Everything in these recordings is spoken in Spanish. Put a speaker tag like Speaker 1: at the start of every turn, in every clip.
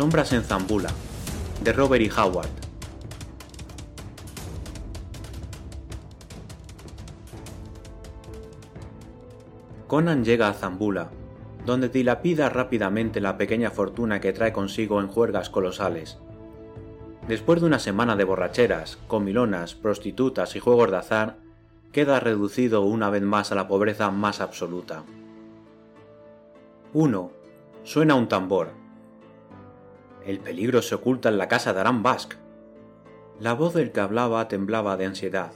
Speaker 1: Sombras en Zambula, de Robert E. Howard. Conan llega a Zambula, donde dilapida rápidamente la pequeña fortuna que trae consigo en juergas colosales. Después de una semana de borracheras, comilonas, prostitutas y juegos de azar, queda reducido una vez más a la pobreza más absoluta. 1. Suena un tambor. El peligro se oculta en la casa de Aram Bask. La voz del que hablaba temblaba de ansiedad,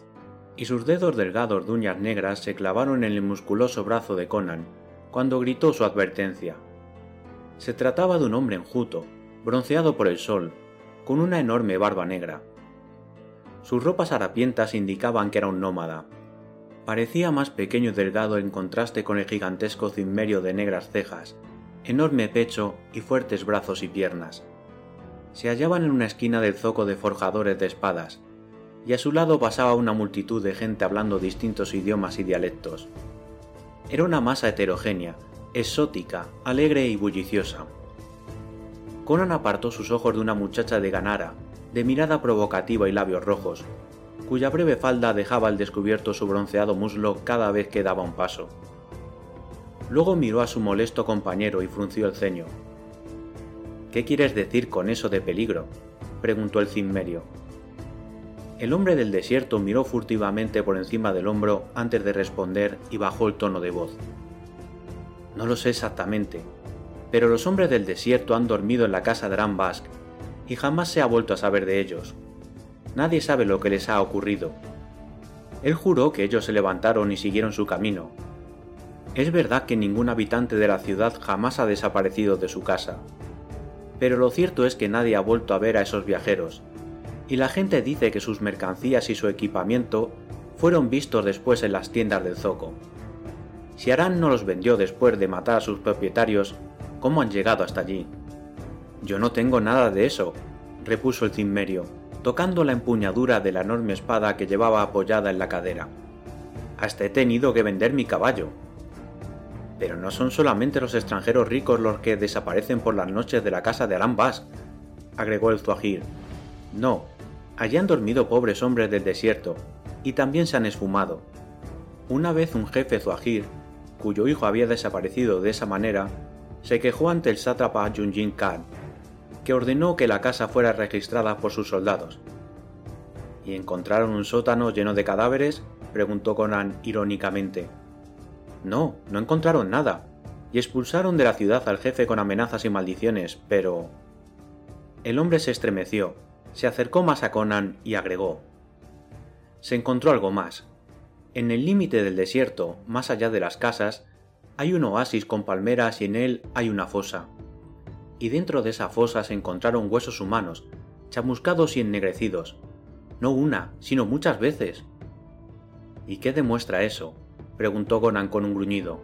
Speaker 1: y sus dedos delgados de uñas negras se clavaron en el musculoso brazo de Conan cuando gritó su advertencia. Se trataba de un hombre enjuto, bronceado por el sol, con una enorme barba negra. Sus ropas harapientas indicaban que era un nómada. Parecía más pequeño y delgado en contraste con el gigantesco cimmerio de negras cejas, enorme pecho y fuertes brazos y piernas. Se hallaban en una esquina del zoco de forjadores de espadas, y a su lado pasaba una multitud de gente hablando distintos idiomas y dialectos. Era una masa heterogénea, exótica, alegre y bulliciosa. Conan apartó sus ojos de una muchacha de Ganara, de mirada provocativa y labios rojos, cuya breve falda dejaba al descubierto su bronceado muslo cada vez que daba un paso. Luego miró a su molesto compañero y frunció el ceño. ¿Qué quieres decir con eso de peligro? preguntó el cimmerio. El hombre del desierto miró furtivamente por encima del hombro antes de responder y bajó el tono de voz. No lo sé exactamente, pero los hombres del desierto han dormido en la casa de Ram Bask y jamás se ha vuelto a saber de ellos. Nadie sabe lo que les ha ocurrido. Él juró que ellos se levantaron y siguieron su camino. Es verdad que ningún habitante de la ciudad jamás ha desaparecido de su casa, pero lo cierto es que nadie ha vuelto a ver a esos viajeros, y la gente dice que sus mercancías y su equipamiento fueron vistos después en las tiendas del zoco. Si Arán no los vendió después de matar a sus propietarios, ¿cómo han llegado hasta allí? Yo no tengo nada de eso, repuso el cimmerio, tocando la empuñadura de la enorme espada que llevaba apoyada en la cadera. Hasta he tenido que vender mi caballo. Pero no son solamente los extranjeros ricos los que desaparecen por las noches de la casa de Aram Bask, agregó el Zuajir. No, Allí han dormido pobres hombres del desierto, y también se han esfumado. Una vez un jefe zuajir, cuyo hijo había desaparecido de esa manera, se quejó ante el sátrapa Junjin Khan, que ordenó que la casa fuera registrada por sus soldados. ¿Y encontraron un sótano lleno de cadáveres? preguntó Conan irónicamente. No, no encontraron nada, y expulsaron de la ciudad al jefe con amenazas y maldiciones, pero... El hombre se estremeció, se acercó más a Conan y agregó. Se encontró algo más. En el límite del desierto, más allá de las casas, hay un oasis con palmeras y en él hay una fosa. Y dentro de esa fosa se encontraron huesos humanos, chamuscados y ennegrecidos. No una, sino muchas veces. ¿Y qué demuestra eso? Preguntó Conan con un gruñido.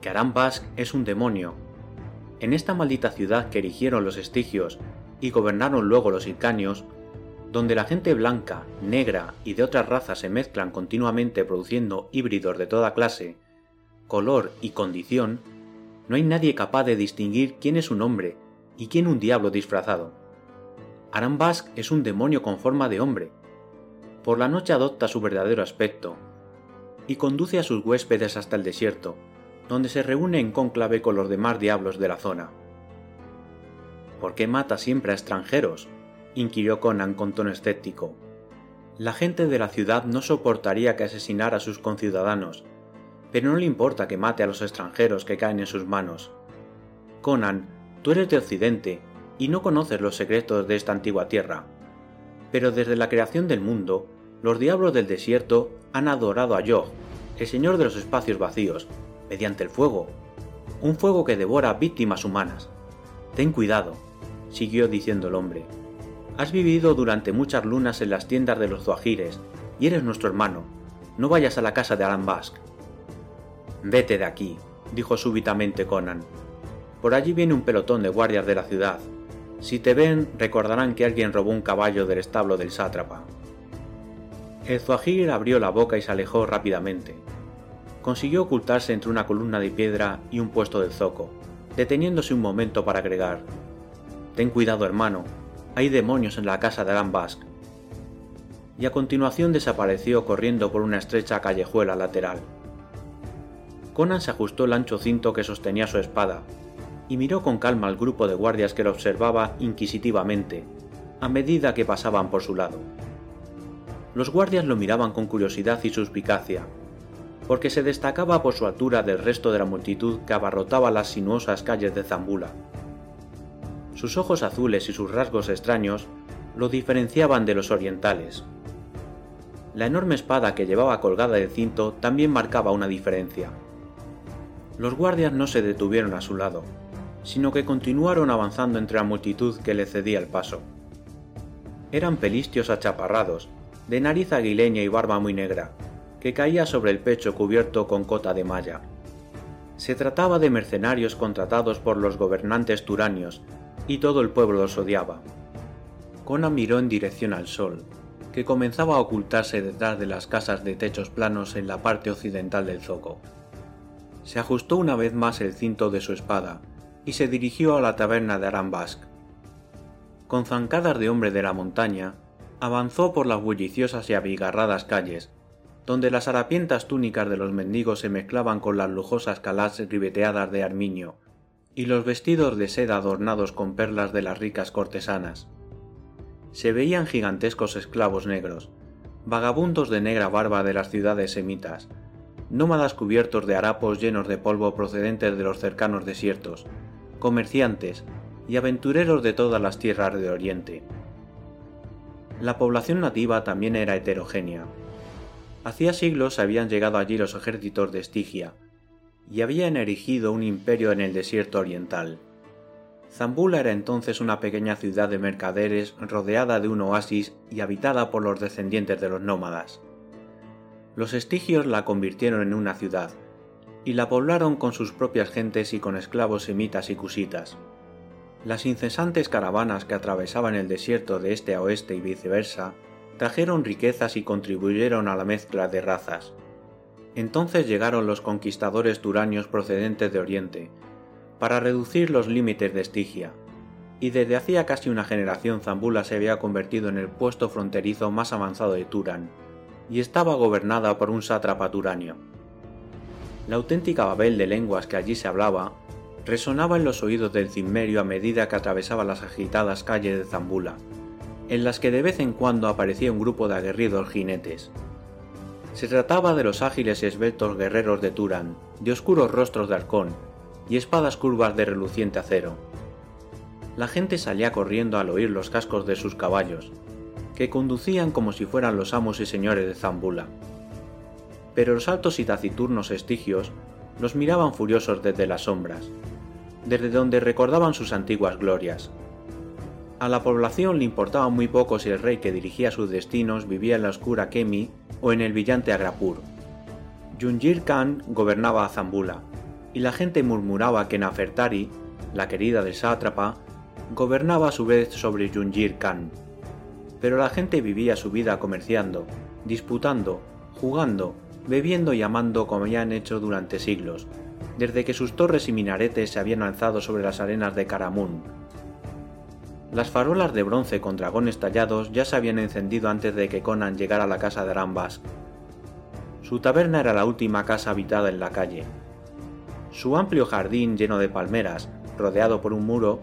Speaker 1: Que Aram Bask es un demonio. En esta maldita ciudad que erigieron los estigios y gobernaron luego los Ilcanios, donde la gente blanca, negra y de otras razas se mezclan continuamente produciendo híbridos de toda clase, color y condición, no hay nadie capaz de distinguir quién es un hombre y quién un diablo disfrazado. Arambask es un demonio con forma de hombre. Por la noche adopta su verdadero aspecto y conduce a sus huéspedes hasta el desierto, donde se reúne en cónclave con los demás diablos de la zona. ¿Por qué mata siempre a extranjeros? inquirió Conan con tono escéptico. La gente de la ciudad no soportaría que asesinara a sus conciudadanos, pero no le importa que mate a los extranjeros que caen en sus manos. Conan, tú eres de Occidente y no conoces los secretos de esta antigua tierra. Pero desde la creación del mundo, los diablos del desierto han adorado a Yog, el señor de los espacios vacíos, mediante el fuego, un fuego que devora víctimas humanas. Ten cuidado, siguió diciendo el hombre. Has vivido durante muchas lunas en las tiendas de los zuajires, y eres nuestro hermano. No vayas a la casa de Alan Bask. Vete de aquí, dijo súbitamente Conan. Por allí viene un pelotón de guardias de la ciudad. Si te ven, recordarán que alguien robó un caballo del establo del sátrapa. El zuajir abrió la boca y se alejó rápidamente. Consiguió ocultarse entre una columna de piedra y un puesto del zoco, deteniéndose un momento para agregar Ten cuidado, hermano. Hay demonios en la casa de Alan Basque. Y a continuación desapareció corriendo por una estrecha callejuela lateral. Conan se ajustó el ancho cinto que sostenía su espada y miró con calma al grupo de guardias que lo observaba inquisitivamente, a medida que pasaban por su lado. Los guardias lo miraban con curiosidad y suspicacia, porque se destacaba por su altura del resto de la multitud que abarrotaba las sinuosas calles de Zambula. Sus ojos azules y sus rasgos extraños lo diferenciaban de los orientales. La enorme espada que llevaba colgada del cinto también marcaba una diferencia. Los guardias no se detuvieron a su lado, sino que continuaron avanzando entre la multitud que le cedía el paso. Eran pelistios achaparrados, de nariz aguileña y barba muy negra, que caía sobre el pecho cubierto con cota de malla. Se trataba de mercenarios contratados por los gobernantes turanios y todo el pueblo los odiaba. Conan miró en dirección al sol, que comenzaba a ocultarse detrás de las casas de techos planos en la parte occidental del zoco. Se ajustó una vez más el cinto de su espada y se dirigió a la taberna de Arambask. Con zancadas de hombre de la montaña, avanzó por las bulliciosas y abigarradas calles, donde las harapientas túnicas de los mendigos se mezclaban con las lujosas calas ribeteadas de armiño, y los vestidos de seda adornados con perlas de las ricas cortesanas. Se veían gigantescos esclavos negros, vagabundos de negra barba de las ciudades semitas, nómadas cubiertos de harapos llenos de polvo procedentes de los cercanos desiertos, comerciantes y aventureros de todas las tierras de Oriente. La población nativa también era heterogénea. Hacía siglos habían llegado allí los ejércitos de Estigia, y habían erigido un imperio en el desierto oriental. Zambula era entonces una pequeña ciudad de mercaderes rodeada de un oasis y habitada por los descendientes de los nómadas. Los estigios la convirtieron en una ciudad, y la poblaron con sus propias gentes y con esclavos semitas y cusitas. Las incesantes caravanas que atravesaban el desierto de este a oeste y viceversa trajeron riquezas y contribuyeron a la mezcla de razas. Entonces llegaron los conquistadores turanios procedentes de Oriente, para reducir los límites de Estigia, y desde hacía casi una generación Zambula se había convertido en el puesto fronterizo más avanzado de Turan, y estaba gobernada por un sátrapa turanio. La auténtica babel de lenguas que allí se hablaba resonaba en los oídos del cimmerio a medida que atravesaba las agitadas calles de Zambula, en las que de vez en cuando aparecía un grupo de aguerridos jinetes. Se trataba de los ágiles y esbeltos guerreros de Turan, de oscuros rostros de halcón y espadas curvas de reluciente acero. La gente salía corriendo al oír los cascos de sus caballos, que conducían como si fueran los amos y señores de Zambula. Pero los altos y taciturnos estigios los miraban furiosos desde las sombras, desde donde recordaban sus antiguas glorias. A la población le importaba muy poco si el rey que dirigía sus destinos vivía en la oscura Kemi o en el brillante Agrapur. Jungir Khan gobernaba a Zambula, y la gente murmuraba que Nafertari, la querida del sátrapa, gobernaba a su vez sobre Jungir Khan. Pero la gente vivía su vida comerciando, disputando, jugando, bebiendo y amando como ya han hecho durante siglos, desde que sus torres y minaretes se habían alzado sobre las arenas de Karamun, las farolas de bronce con dragones tallados ya se habían encendido antes de que Conan llegara a la casa de Arambas. Su taberna era la última casa habitada en la calle. Su amplio jardín lleno de palmeras, rodeado por un muro,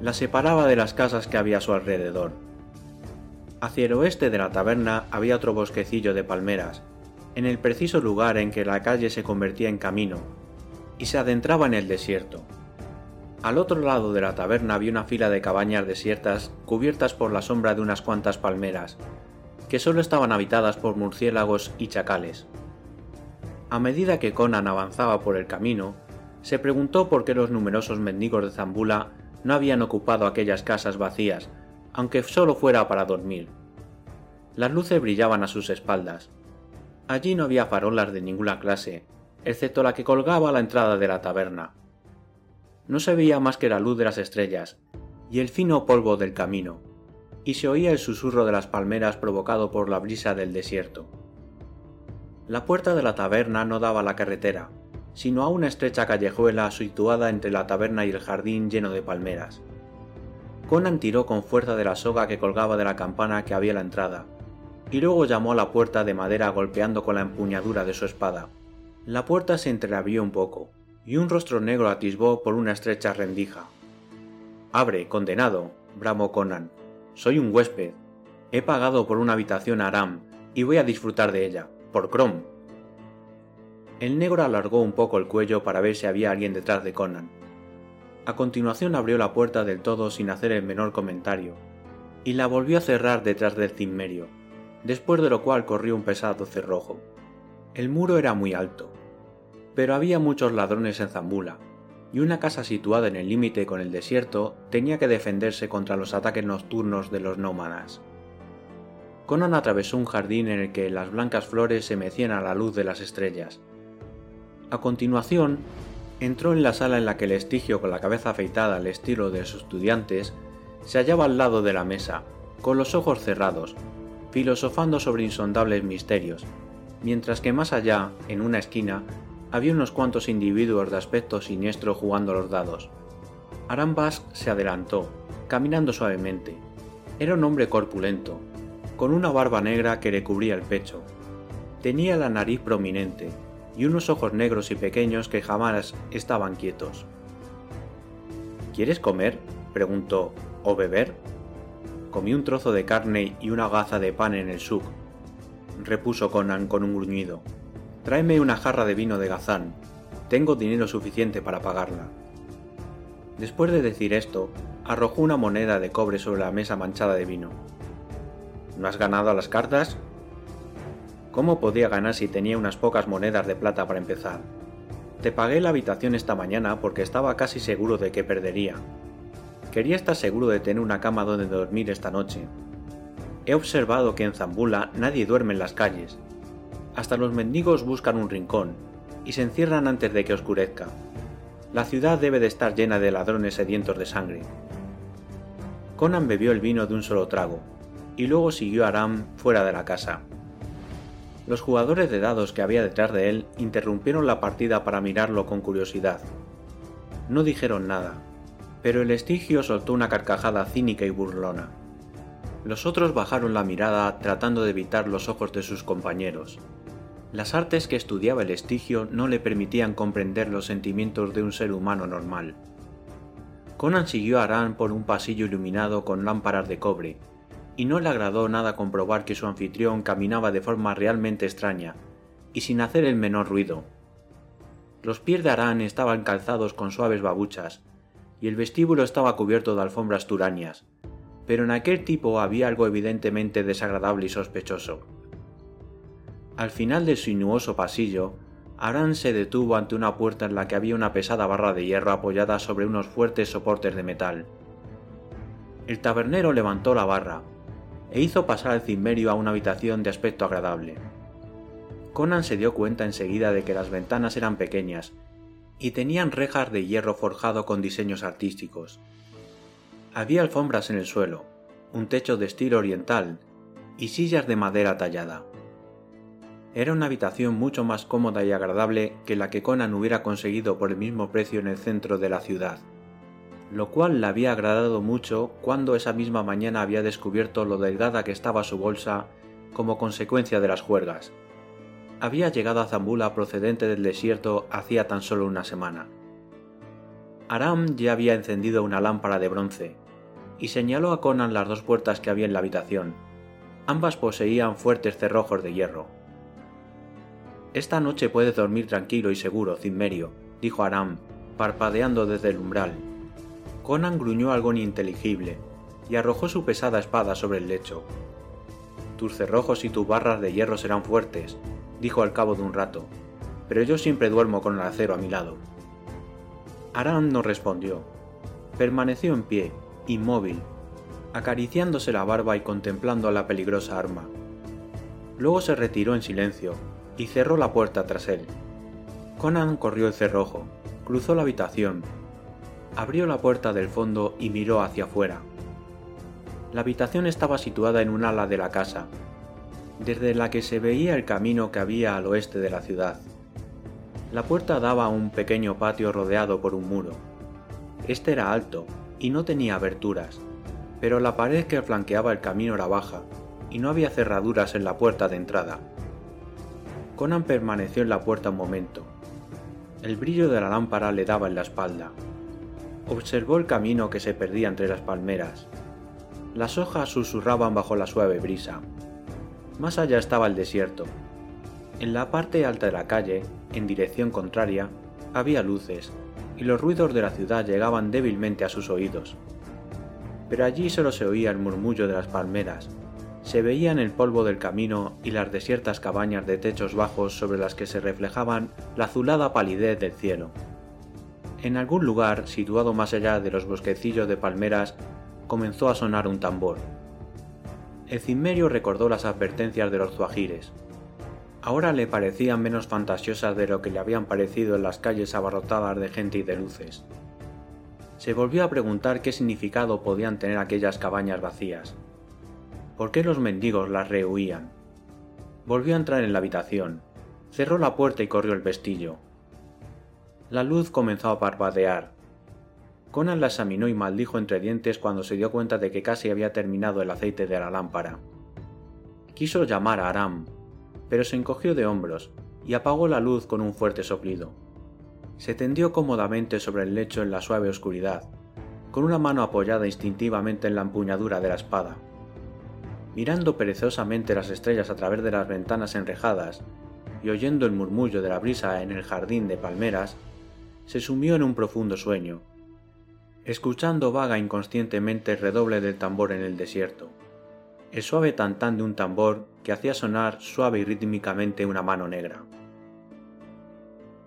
Speaker 1: la separaba de las casas que había a su alrededor. Hacia el oeste de la taberna había otro bosquecillo de palmeras, en el preciso lugar en que la calle se convertía en camino, y se adentraba en el desierto. Al otro lado de la taberna había una fila de cabañas desiertas cubiertas por la sombra de unas cuantas palmeras, que solo estaban habitadas por murciélagos y chacales. A medida que Conan avanzaba por el camino, se preguntó por qué los numerosos mendigos de Zambula no habían ocupado aquellas casas vacías, aunque solo fuera para dormir. Las luces brillaban a sus espaldas. Allí no había farolas de ninguna clase, excepto la que colgaba a la entrada de la taberna no se veía más que la luz de las estrellas y el fino polvo del camino, y se oía el susurro de las palmeras provocado por la brisa del desierto. La puerta de la taberna no daba a la carretera, sino a una estrecha callejuela situada entre la taberna y el jardín lleno de palmeras. Conan tiró con fuerza de la soga que colgaba de la campana que había a la entrada, y luego llamó a la puerta de madera golpeando con la empuñadura de su espada. La puerta se entreabrió un poco, y un rostro negro atisbó por una estrecha rendija. Abre, condenado, bramó Conan. Soy un huésped. He pagado por una habitación a Aram, y voy a disfrutar de ella, por Crom. El negro alargó un poco el cuello para ver si había alguien detrás de Conan. A continuación abrió la puerta del todo sin hacer el menor comentario, y la volvió a cerrar detrás del cimmerio, después de lo cual corrió un pesado cerrojo. El muro era muy alto, pero había muchos ladrones en Zambula, y una casa situada en el límite con el desierto tenía que defenderse contra los ataques nocturnos de los nómadas. Conan atravesó un jardín en el que las blancas flores se mecían a la luz de las estrellas. A continuación, entró en la sala en la que el estigio con la cabeza afeitada al estilo de sus estudiantes se hallaba al lado de la mesa, con los ojos cerrados, filosofando sobre insondables misterios, mientras que más allá, en una esquina, había unos cuantos individuos de aspecto siniestro jugando los dados. Arambas se adelantó, caminando suavemente. Era un hombre corpulento, con una barba negra que le cubría el pecho. Tenía la nariz prominente, y unos ojos negros y pequeños que jamás estaban quietos. ¿Quieres comer? preguntó. ¿O beber? Comí un trozo de carne y una gaza de pan en el suk, repuso Conan con un gruñido. Tráeme una jarra de vino de Gazán. Tengo dinero suficiente para pagarla. Después de decir esto, arrojó una moneda de cobre sobre la mesa manchada de vino. ¿No has ganado a las cartas? ¿Cómo podía ganar si tenía unas pocas monedas de plata para empezar? Te pagué la habitación esta mañana porque estaba casi seguro de que perdería. Quería estar seguro de tener una cama donde dormir esta noche. He observado que en Zambula nadie duerme en las calles. Hasta los mendigos buscan un rincón y se encierran antes de que oscurezca. La ciudad debe de estar llena de ladrones sedientos de sangre. Conan bebió el vino de un solo trago, y luego siguió a Aram fuera de la casa. Los jugadores de dados que había detrás de él interrumpieron la partida para mirarlo con curiosidad. No dijeron nada, pero el estigio soltó una carcajada cínica y burlona. Los otros bajaron la mirada tratando de evitar los ojos de sus compañeros. Las artes que estudiaba el estigio no le permitían comprender los sentimientos de un ser humano normal. Conan siguió a Aran por un pasillo iluminado con lámparas de cobre, y no le agradó nada comprobar que su anfitrión caminaba de forma realmente extraña, y sin hacer el menor ruido. Los pies de Arán estaban calzados con suaves babuchas, y el vestíbulo estaba cubierto de alfombras turanias, pero en aquel tipo había algo evidentemente desagradable y sospechoso. Al final del sinuoso pasillo, Arán se detuvo ante una puerta en la que había una pesada barra de hierro apoyada sobre unos fuertes soportes de metal. El tabernero levantó la barra, e hizo pasar al cimmerio a una habitación de aspecto agradable. Conan se dio cuenta enseguida de que las ventanas eran pequeñas y tenían rejas de hierro forjado con diseños artísticos. Había alfombras en el suelo, un techo de estilo oriental y sillas de madera tallada. Era una habitación mucho más cómoda y agradable que la que Conan hubiera conseguido por el mismo precio en el centro de la ciudad lo cual le había agradado mucho cuando esa misma mañana había descubierto lo delgada que estaba su bolsa como consecuencia de las juergas. Había llegado a Zambula procedente del desierto hacía tan solo una semana. Aram ya había encendido una lámpara de bronce y señaló a Conan las dos puertas que había en la habitación. Ambas poseían fuertes cerrojos de hierro. Esta noche puedes dormir tranquilo y seguro, Cimmerio, dijo Aram, parpadeando desde el umbral Conan gruñó algo ininteligible y arrojó su pesada espada sobre el lecho. Tus cerrojos y tus barras de hierro serán fuertes, dijo al cabo de un rato, pero yo siempre duermo con el acero a mi lado. Aram no respondió. Permaneció en pie, inmóvil, acariciándose la barba y contemplando la peligrosa arma. Luego se retiró en silencio y cerró la puerta tras él. Conan corrió el cerrojo, cruzó la habitación abrió la puerta del fondo y miró hacia afuera. La habitación estaba situada en un ala de la casa, desde la que se veía el camino que había al oeste de la ciudad. La puerta daba a un pequeño patio rodeado por un muro. Este era alto y no tenía aberturas, pero la pared que flanqueaba el camino era baja y no había cerraduras en la puerta de entrada. Conan permaneció en la puerta un momento. El brillo de la lámpara le daba en la espalda. Observó el camino que se perdía entre las palmeras. Las hojas susurraban bajo la suave brisa. Más allá estaba el desierto. En la parte alta de la calle, en dirección contraria, había luces, y los ruidos de la ciudad llegaban débilmente a sus oídos. Pero allí solo se oía el murmullo de las palmeras, se veían el polvo del camino y las desiertas cabañas de techos bajos sobre las que se reflejaban la azulada palidez del cielo. En algún lugar, situado más allá de los bosquecillos de palmeras, comenzó a sonar un tambor. El cimmerio recordó las advertencias de los zuajires. Ahora le parecían menos fantasiosas de lo que le habían parecido en las calles abarrotadas de gente y de luces. Se volvió a preguntar qué significado podían tener aquellas cabañas vacías. ¿Por qué los mendigos las rehuían? Volvió a entrar en la habitación, cerró la puerta y corrió el vestillo. La luz comenzó a parpadear. Conan la examinó y maldijo entre dientes cuando se dio cuenta de que casi había terminado el aceite de la lámpara. Quiso llamar a Aram, pero se encogió de hombros y apagó la luz con un fuerte soplido. Se tendió cómodamente sobre el lecho en la suave oscuridad, con una mano apoyada instintivamente en la empuñadura de la espada mirando perezosamente las estrellas a través de las ventanas enrejadas y oyendo el murmullo de la brisa en el jardín de palmeras, se sumió en un profundo sueño, escuchando vaga inconscientemente el redoble del tambor en el desierto, el suave tantán de un tambor que hacía sonar suave y rítmicamente una mano negra.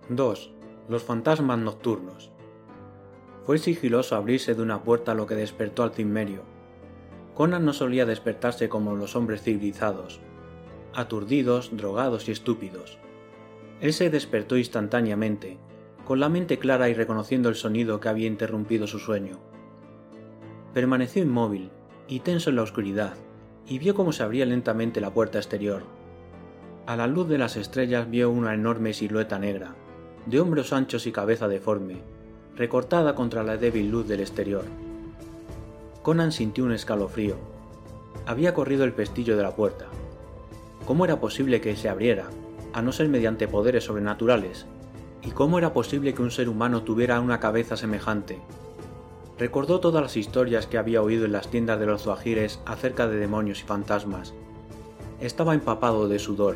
Speaker 1: 2. Los fantasmas nocturnos. Fue sigiloso abrirse de una puerta lo que despertó al cimmerio, Conan no solía despertarse como los hombres civilizados, aturdidos, drogados y estúpidos. Él se despertó instantáneamente, con la mente clara y reconociendo el sonido que había interrumpido su sueño. Permaneció inmóvil y tenso en la oscuridad, y vio cómo se abría lentamente la puerta exterior. A la luz de las estrellas vio una enorme silueta negra, de hombros anchos y cabeza deforme, recortada contra la débil luz del exterior. Conan sintió un escalofrío. Había corrido el pestillo de la puerta. ¿Cómo era posible que se abriera, a no ser mediante poderes sobrenaturales? ¿Y cómo era posible que un ser humano tuviera una cabeza semejante? Recordó todas las historias que había oído en las tiendas de los zuajires acerca de demonios y fantasmas. Estaba empapado de sudor.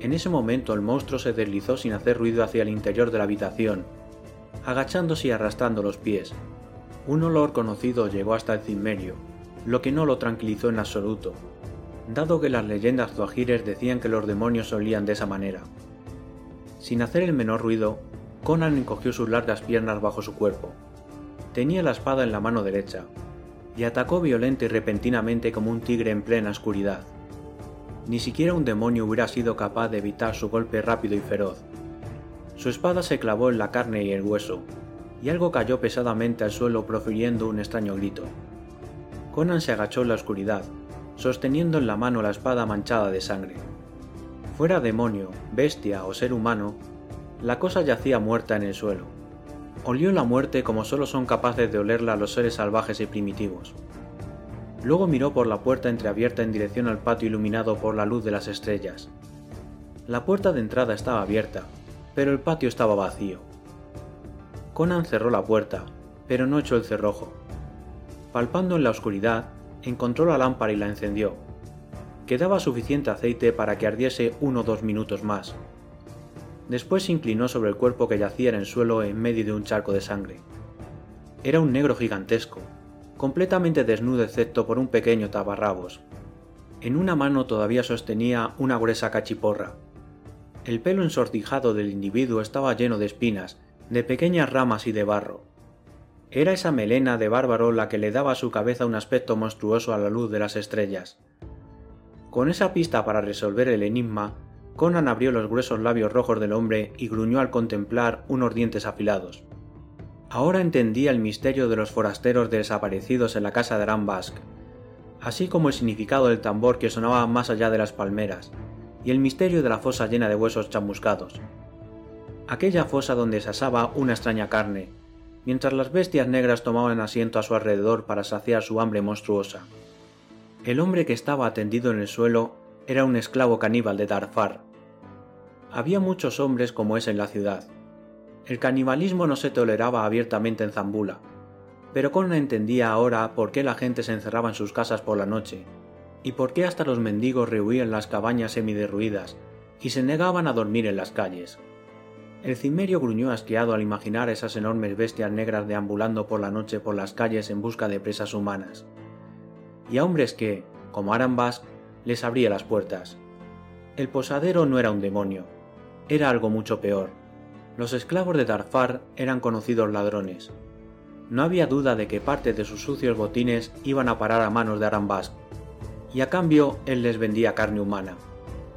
Speaker 1: En ese momento el monstruo se deslizó sin hacer ruido hacia el interior de la habitación, agachándose y arrastrando los pies, un olor conocido llegó hasta el cimmerio, lo que no lo tranquilizó en absoluto, dado que las leyendas zuajires decían que los demonios solían de esa manera. Sin hacer el menor ruido, Conan encogió sus largas piernas bajo su cuerpo. Tenía la espada en la mano derecha, y atacó violenta y repentinamente como un tigre en plena oscuridad. Ni siquiera un demonio hubiera sido capaz de evitar su golpe rápido y feroz. Su espada se clavó en la carne y el hueso, y algo cayó pesadamente al suelo profiriendo un extraño grito. Conan se agachó en la oscuridad, sosteniendo en la mano la espada manchada de sangre. Fuera demonio, bestia o ser humano, la cosa yacía muerta en el suelo. Olió la muerte como solo son capaces de olerla los seres salvajes y primitivos. Luego miró por la puerta entreabierta en dirección al patio iluminado por la luz de las estrellas. La puerta de entrada estaba abierta, pero el patio estaba vacío. Conan cerró la puerta, pero no echó el cerrojo. Palpando en la oscuridad, encontró la lámpara y la encendió. Quedaba suficiente aceite para que ardiese uno o dos minutos más. Después se inclinó sobre el cuerpo que yacía en el suelo en medio de un charco de sangre. Era un negro gigantesco, completamente desnudo excepto por un pequeño tabarrabos. En una mano todavía sostenía una gruesa cachiporra. El pelo ensortijado del individuo estaba lleno de espinas de pequeñas ramas y de barro. Era esa melena de bárbaro la que le daba a su cabeza un aspecto monstruoso a la luz de las estrellas. Con esa pista para resolver el enigma, Conan abrió los gruesos labios rojos del hombre y gruñó al contemplar unos dientes afilados. Ahora entendía el misterio de los forasteros desaparecidos en la casa de Aram así como el significado del tambor que sonaba más allá de las palmeras, y el misterio de la fosa llena de huesos chamuscados aquella fosa donde se asaba una extraña carne, mientras las bestias negras tomaban asiento a su alrededor para saciar su hambre monstruosa. El hombre que estaba tendido en el suelo era un esclavo caníbal de Darfar. Había muchos hombres como ese en la ciudad. El canibalismo no se toleraba abiertamente en Zambula, pero Conan entendía ahora por qué la gente se encerraba en sus casas por la noche, y por qué hasta los mendigos rehuían las cabañas semiderruidas y se negaban a dormir en las calles. El cimerio gruñó asqueado al imaginar esas enormes bestias negras deambulando por la noche por las calles en busca de presas humanas. Y a hombres que, como Arambas, les abría las puertas. El posadero no era un demonio, era algo mucho peor. Los esclavos de Darfar eran conocidos ladrones. No había duda de que parte de sus sucios botines iban a parar a manos de Arambas, y a cambio él les vendía carne humana.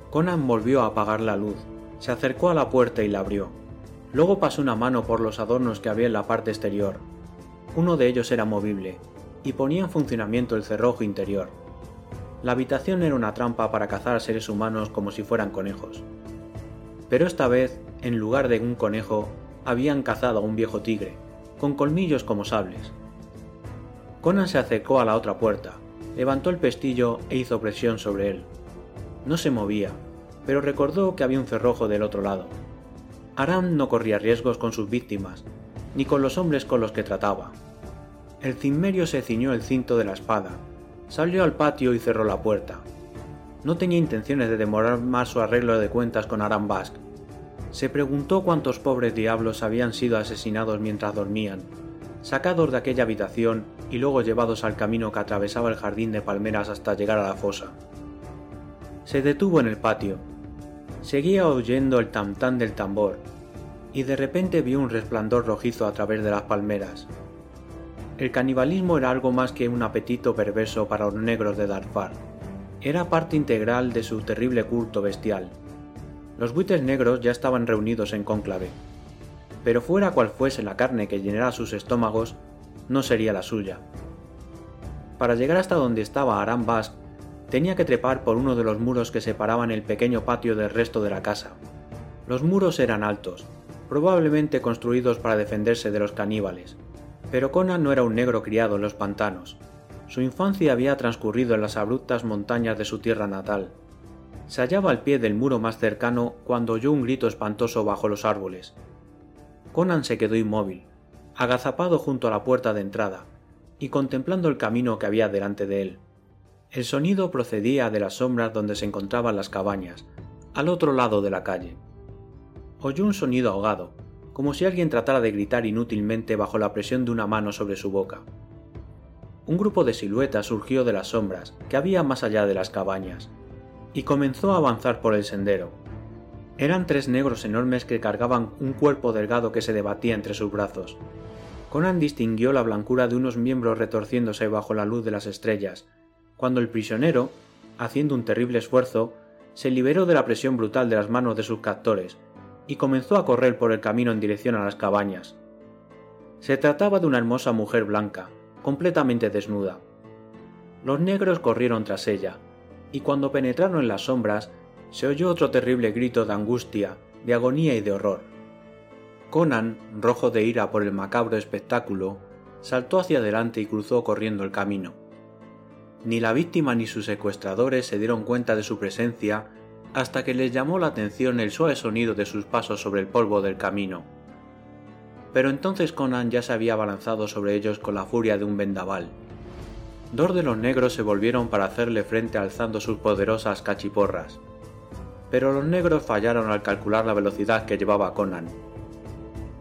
Speaker 1: Conan volvió a apagar la luz se acercó a la puerta y la abrió. Luego pasó una mano por los adornos que había en la parte exterior. Uno de ellos era movible, y ponía en funcionamiento el cerrojo interior. La habitación era una trampa para cazar seres humanos como si fueran conejos. Pero esta vez, en lugar de un conejo, habían cazado a un viejo tigre, con colmillos como sables. Conan se acercó a la otra puerta, levantó el pestillo e hizo presión sobre él. No se movía, pero recordó que había un cerrojo del otro lado. Aram no corría riesgos con sus víctimas, ni con los hombres con los que trataba. El cimmerio se ciñó el cinto de la espada, salió al patio y cerró la puerta. No tenía intenciones de demorar más su arreglo de cuentas con Aram Bask. Se preguntó cuántos pobres diablos habían sido asesinados mientras dormían, sacados de aquella habitación y luego llevados al camino que atravesaba el jardín de palmeras hasta llegar a la fosa. Se detuvo en el patio, Seguía oyendo el tam-tam del tambor, y de repente vio un resplandor rojizo a través de las palmeras. El canibalismo era algo más que un apetito perverso para los negros de Darfar. Era parte integral de su terrible culto bestial. Los buitres negros ya estaban reunidos en cónclave. Pero fuera cual fuese la carne que llenara sus estómagos, no sería la suya. Para llegar hasta donde estaba Aram Bask, Tenía que trepar por uno de los muros que separaban el pequeño patio del resto de la casa. Los muros eran altos, probablemente construidos para defenderse de los caníbales, pero Conan no era un negro criado en los pantanos. Su infancia había transcurrido en las abruptas montañas de su tierra natal. Se hallaba al pie del muro más cercano cuando oyó un grito espantoso bajo los árboles. Conan se quedó inmóvil, agazapado junto a la puerta de entrada, y contemplando el camino que había delante de él. El sonido procedía de las sombras donde se encontraban las cabañas, al otro lado de la calle. Oyó un sonido ahogado, como si alguien tratara de gritar inútilmente bajo la presión de una mano sobre su boca. Un grupo de siluetas surgió de las sombras que había más allá de las cabañas, y comenzó a avanzar por el sendero. Eran tres negros enormes que cargaban un cuerpo delgado que se debatía entre sus brazos. Conan distinguió la blancura de unos miembros retorciéndose bajo la luz de las estrellas, cuando el prisionero, haciendo un terrible esfuerzo, se liberó de la presión brutal de las manos de sus captores y comenzó a correr por el camino en dirección a las cabañas. Se trataba de una hermosa mujer blanca, completamente desnuda. Los negros corrieron tras ella, y cuando penetraron en las sombras, se oyó otro terrible grito de angustia, de agonía y de horror. Conan, rojo de ira por el macabro espectáculo, saltó hacia adelante y cruzó corriendo el camino. Ni la víctima ni sus secuestradores se dieron cuenta de su presencia hasta que les llamó la atención el suave sonido de sus pasos sobre el polvo del camino. Pero entonces Conan ya se había abalanzado sobre ellos con la furia de un vendaval. Dos de los negros se volvieron para hacerle frente alzando sus poderosas cachiporras. Pero los negros fallaron al calcular la velocidad que llevaba Conan.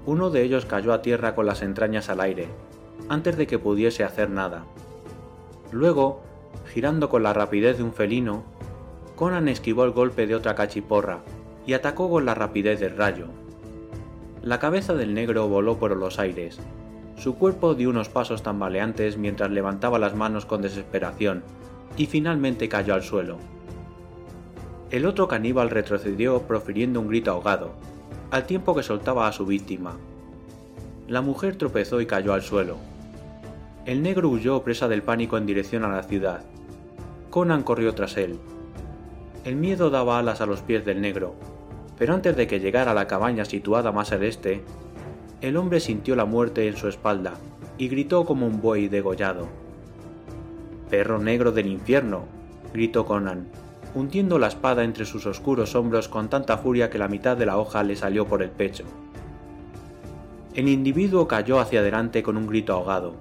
Speaker 1: Uno de ellos cayó a tierra con las entrañas al aire, antes de que pudiese hacer nada. Luego, girando con la rapidez de un felino, Conan esquivó el golpe de otra cachiporra y atacó con la rapidez del rayo. La cabeza del negro voló por los aires. Su cuerpo dio unos pasos tambaleantes mientras levantaba las manos con desesperación y finalmente cayó al suelo. El otro caníbal retrocedió profiriendo un grito ahogado, al tiempo que soltaba a su víctima. La mujer tropezó y cayó al suelo. El negro huyó presa del pánico en dirección a la ciudad. Conan corrió tras él. El miedo daba alas a los pies del negro, pero antes de que llegara a la cabaña situada más al este, el hombre sintió la muerte en su espalda y gritó como un buey degollado. Perro negro del infierno, gritó Conan, hundiendo la espada entre sus oscuros hombros con tanta furia que la mitad de la hoja le salió por el pecho. El individuo cayó hacia adelante con un grito ahogado.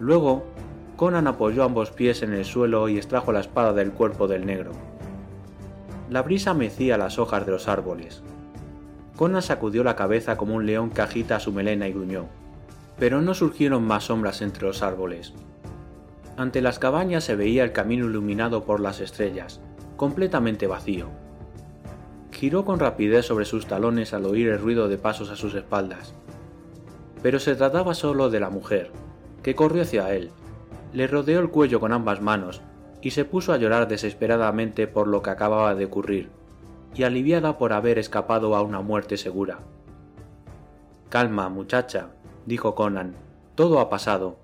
Speaker 1: Luego, Conan apoyó ambos pies en el suelo y extrajo la espada del cuerpo del negro. La brisa mecía las hojas de los árboles. Conan sacudió la cabeza como un león que agita su melena y gruñó, pero no surgieron más sombras entre los árboles. Ante las cabañas se veía el camino iluminado por las estrellas, completamente vacío. Giró con rapidez sobre sus talones al oír el ruido de pasos a sus espaldas. Pero se trataba solo de la mujer, que corrió hacia él, le rodeó el cuello con ambas manos y se puso a llorar desesperadamente por lo que acababa de ocurrir, y aliviada por haber escapado a una muerte segura. Calma, muchacha, dijo Conan, todo ha pasado.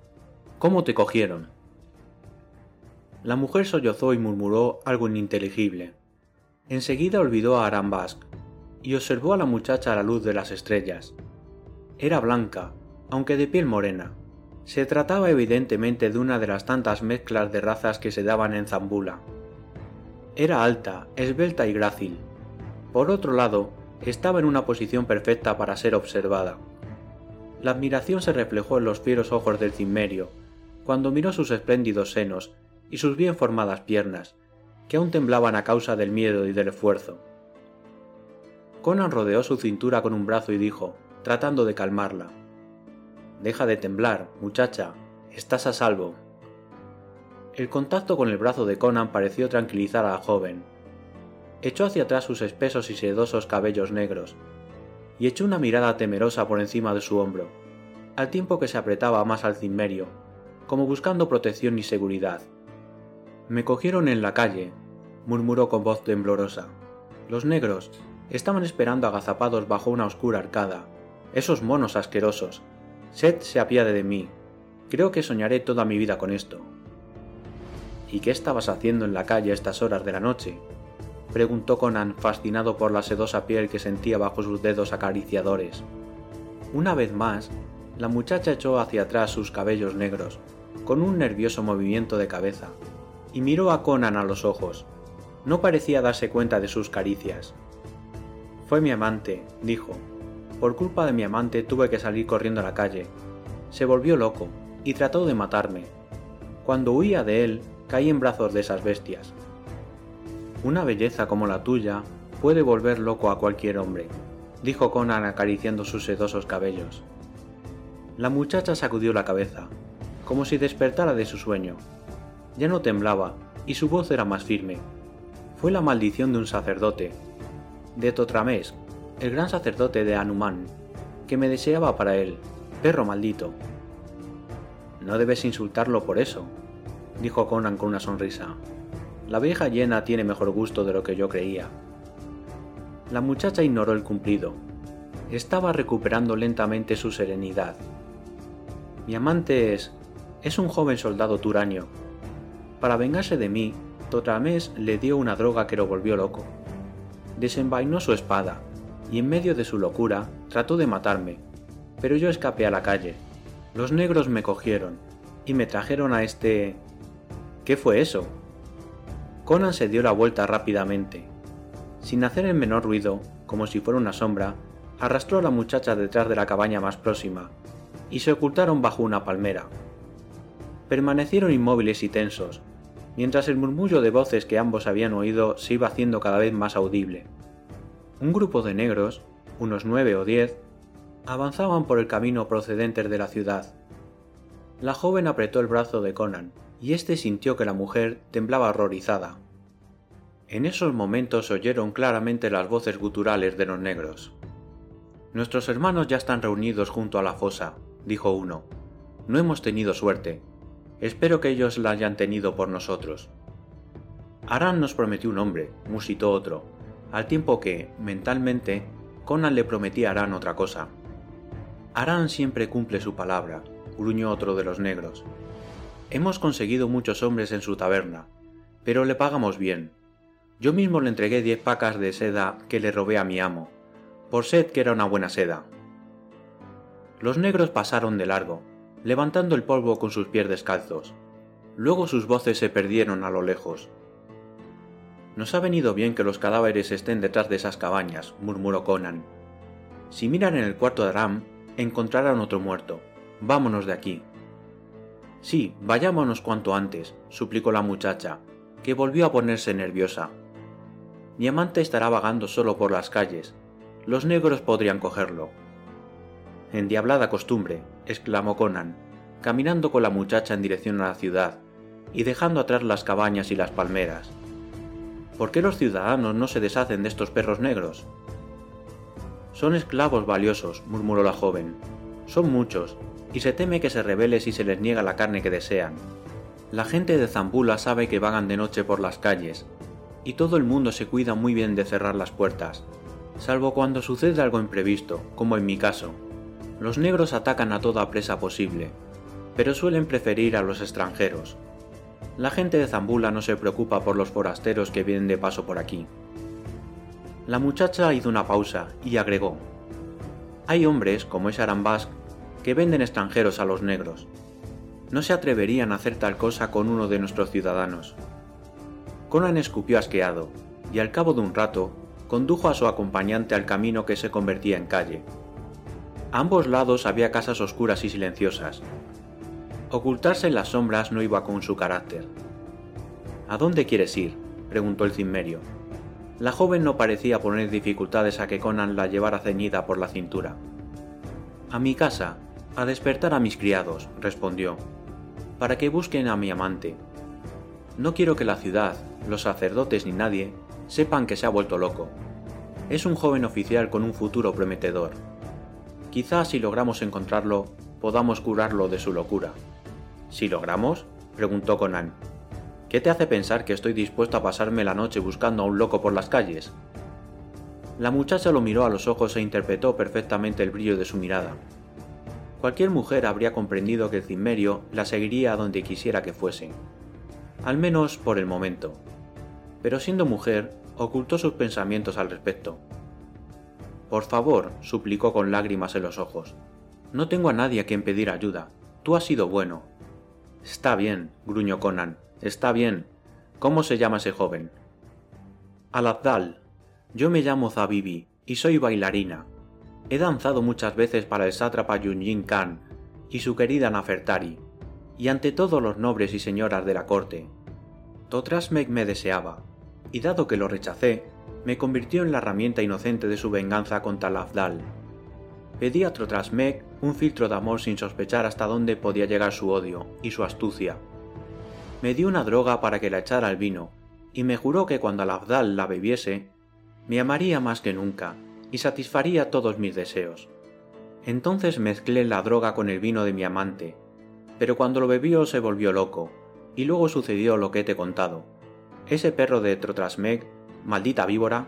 Speaker 1: ¿Cómo te cogieron? La mujer sollozó y murmuró algo ininteligible. Enseguida olvidó a Arambask y observó a la muchacha a la luz de las estrellas. Era blanca, aunque de piel morena. Se trataba evidentemente de una de las tantas mezclas de razas que se daban en Zambula. Era alta, esbelta y grácil. Por otro lado, estaba en una posición perfecta para ser observada. La admiración se reflejó en los fieros ojos del cimmerio, cuando miró sus espléndidos senos y sus bien formadas piernas, que aún temblaban a causa del miedo y del esfuerzo. Conan rodeó su cintura con un brazo y dijo, tratando de calmarla, Deja de temblar, muchacha, estás a salvo. El contacto con el brazo de Conan pareció tranquilizar a la joven. Echó hacia atrás sus espesos y sedosos cabellos negros, y echó una mirada temerosa por encima de su hombro, al tiempo que se apretaba más al cimmerio, como buscando protección y seguridad. Me cogieron en la calle, murmuró con voz temblorosa. Los negros estaban esperando agazapados bajo una oscura arcada. Esos monos asquerosos. Seth se apiade de mí. Creo que soñaré toda mi vida con esto. ¿Y qué estabas haciendo en la calle a estas horas de la noche? preguntó Conan fascinado por la sedosa piel que sentía bajo sus dedos acariciadores. Una vez más, la muchacha echó hacia atrás sus cabellos negros, con un nervioso movimiento de cabeza, y miró a Conan a los ojos. No parecía darse cuenta de sus caricias. Fue mi amante, dijo. Por culpa de mi amante tuve que salir corriendo a la calle. Se volvió loco y trató de matarme. Cuando huía de él, caí en brazos de esas bestias. Una belleza como la tuya puede volver loco a cualquier hombre, dijo Conan acariciando sus sedosos cabellos. La muchacha sacudió la cabeza, como si despertara de su sueño, ya no temblaba y su voz era más firme. Fue la maldición de un sacerdote, de Totrames, el gran sacerdote de Anuman, que me deseaba para él, perro maldito. No debes insultarlo por eso, dijo Conan con una sonrisa. La vieja llena tiene mejor gusto de lo que yo creía. La muchacha ignoró el cumplido. Estaba recuperando lentamente su serenidad. Mi amante es... es un joven soldado turanio, para vengarse de mí, Totramés le dio una droga que lo volvió loco. Desenvainó su espada, y en medio de su locura trató de matarme, pero yo escapé a la calle. Los negros me cogieron, y me trajeron a este... ¿Qué fue eso? Conan se dio la vuelta rápidamente. Sin hacer el menor ruido, como si fuera una sombra, arrastró a la muchacha detrás de la cabaña más próxima, y se ocultaron bajo una palmera. Permanecieron inmóviles y tensos, mientras el murmullo de voces que ambos habían oído se iba haciendo cada vez más audible. Un grupo de negros, unos nueve o diez, avanzaban por el camino procedentes de la ciudad. La joven apretó el brazo de Conan, y éste sintió que la mujer temblaba horrorizada. En esos momentos oyeron claramente las voces guturales de los negros. Nuestros hermanos ya están reunidos junto a la fosa, dijo uno. No hemos tenido suerte. Espero que ellos la hayan tenido por nosotros. Aran nos prometió un hombre, musitó otro, al tiempo que, mentalmente, Conan le prometía a Aran otra cosa. Aran siempre cumple su palabra, gruñó otro de los negros. Hemos conseguido muchos hombres en su taberna, pero le pagamos bien. Yo mismo le entregué diez pacas de seda que le robé a mi amo, por sed que era una buena seda. Los negros pasaron de largo, levantando el polvo con sus pies descalzos. Luego sus voces se perdieron a lo lejos. Nos ha venido bien que los cadáveres estén detrás de esas cabañas, murmuró Conan. Si miran en el cuarto de Aram, encontrarán otro muerto. Vámonos de aquí. Sí, vayámonos cuanto antes, suplicó la muchacha, que volvió a ponerse nerviosa. Mi amante estará vagando solo por las calles. Los negros podrían cogerlo. Endiablada costumbre, exclamó Conan, caminando con la muchacha en dirección a la ciudad y dejando atrás las cabañas y las palmeras. ¿Por qué los ciudadanos no se deshacen de estos perros negros? Son esclavos valiosos, murmuró la joven. Son muchos, y se teme que se rebele si se les niega la carne que desean. La gente de Zambula sabe que vagan de noche por las calles, y todo el mundo se cuida muy bien de cerrar las puertas, salvo cuando sucede algo imprevisto, como en mi caso. Los negros atacan a toda presa posible, pero suelen preferir a los extranjeros. La gente de Zambula no se preocupa por los forasteros que vienen de paso por aquí. La muchacha hizo una pausa y agregó, Hay hombres, como es Arambas, que venden extranjeros a los negros. No se atreverían a hacer tal cosa con uno de nuestros ciudadanos. Conan escupió asqueado, y al cabo de un rato condujo a su acompañante al camino que se convertía en calle. A ambos lados había casas oscuras y silenciosas. Ocultarse en las sombras no iba con su carácter. ¿A dónde quieres ir? preguntó el cimmerio. La joven no parecía poner dificultades a que Conan la llevara ceñida por la cintura. A mi casa, a despertar a mis criados, respondió, para que busquen a mi amante. No quiero que la ciudad, los sacerdotes ni nadie sepan que se ha vuelto loco. Es un joven oficial con un futuro prometedor. Quizás si logramos encontrarlo, podamos curarlo de su locura. ¿Si logramos? preguntó Conan. ¿Qué te hace pensar que estoy dispuesto a pasarme la noche buscando a un loco por las calles? La muchacha lo miró a los ojos e interpretó perfectamente el brillo de su mirada. Cualquier mujer habría comprendido que el cimmerio la seguiría a donde quisiera que fuese. Al menos por el momento. Pero siendo mujer, ocultó sus pensamientos al respecto. Por favor, suplicó con lágrimas en los ojos. No tengo a nadie a quien pedir ayuda. Tú has sido bueno. Está bien, gruñó Conan. Está bien. ¿Cómo se llama ese joven? Al-Abdal. Yo me llamo Zabibi y soy bailarina. He danzado muchas veces para el sátrapa Yunjin Khan y su querida Nafertari, y ante todos los nobles y señoras de la corte. Totrasmek me deseaba, y dado que lo rechacé, me convirtió en la herramienta inocente de su venganza contra el Afdal. Pedí a Trotrasmek un filtro de amor sin sospechar hasta dónde podía llegar su odio y su astucia. Me dio una droga para que la echara al vino, y me juró que cuando al Afdal la bebiese, me amaría más que nunca y satisfaría todos mis deseos. Entonces mezclé la droga con el vino de mi amante, pero cuando lo bebió se volvió loco, y luego sucedió lo que te he contado. Ese perro de Trotrasmeg maldita víbora.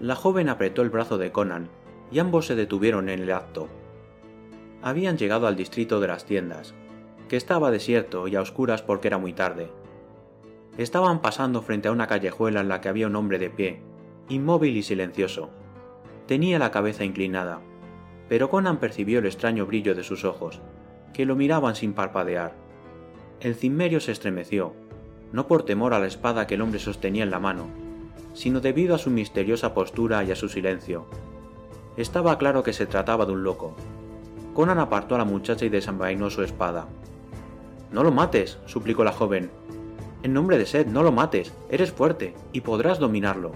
Speaker 1: La joven apretó el brazo de Conan, y ambos se detuvieron en el acto. Habían llegado al distrito de las tiendas, que estaba desierto y a oscuras porque era muy tarde. Estaban pasando frente a una callejuela en la que había un hombre de pie, inmóvil y silencioso. Tenía la cabeza inclinada, pero Conan percibió el extraño brillo de sus ojos, que lo miraban sin parpadear. El cimmerio se estremeció, no por temor a la espada que el hombre sostenía en la mano, sino debido a su misteriosa postura y a su silencio. Estaba claro que se trataba de un loco. Conan apartó a la muchacha y desenvainó su espada. No lo mates, suplicó la joven. En nombre de Seth, no lo mates, eres fuerte y podrás dominarlo.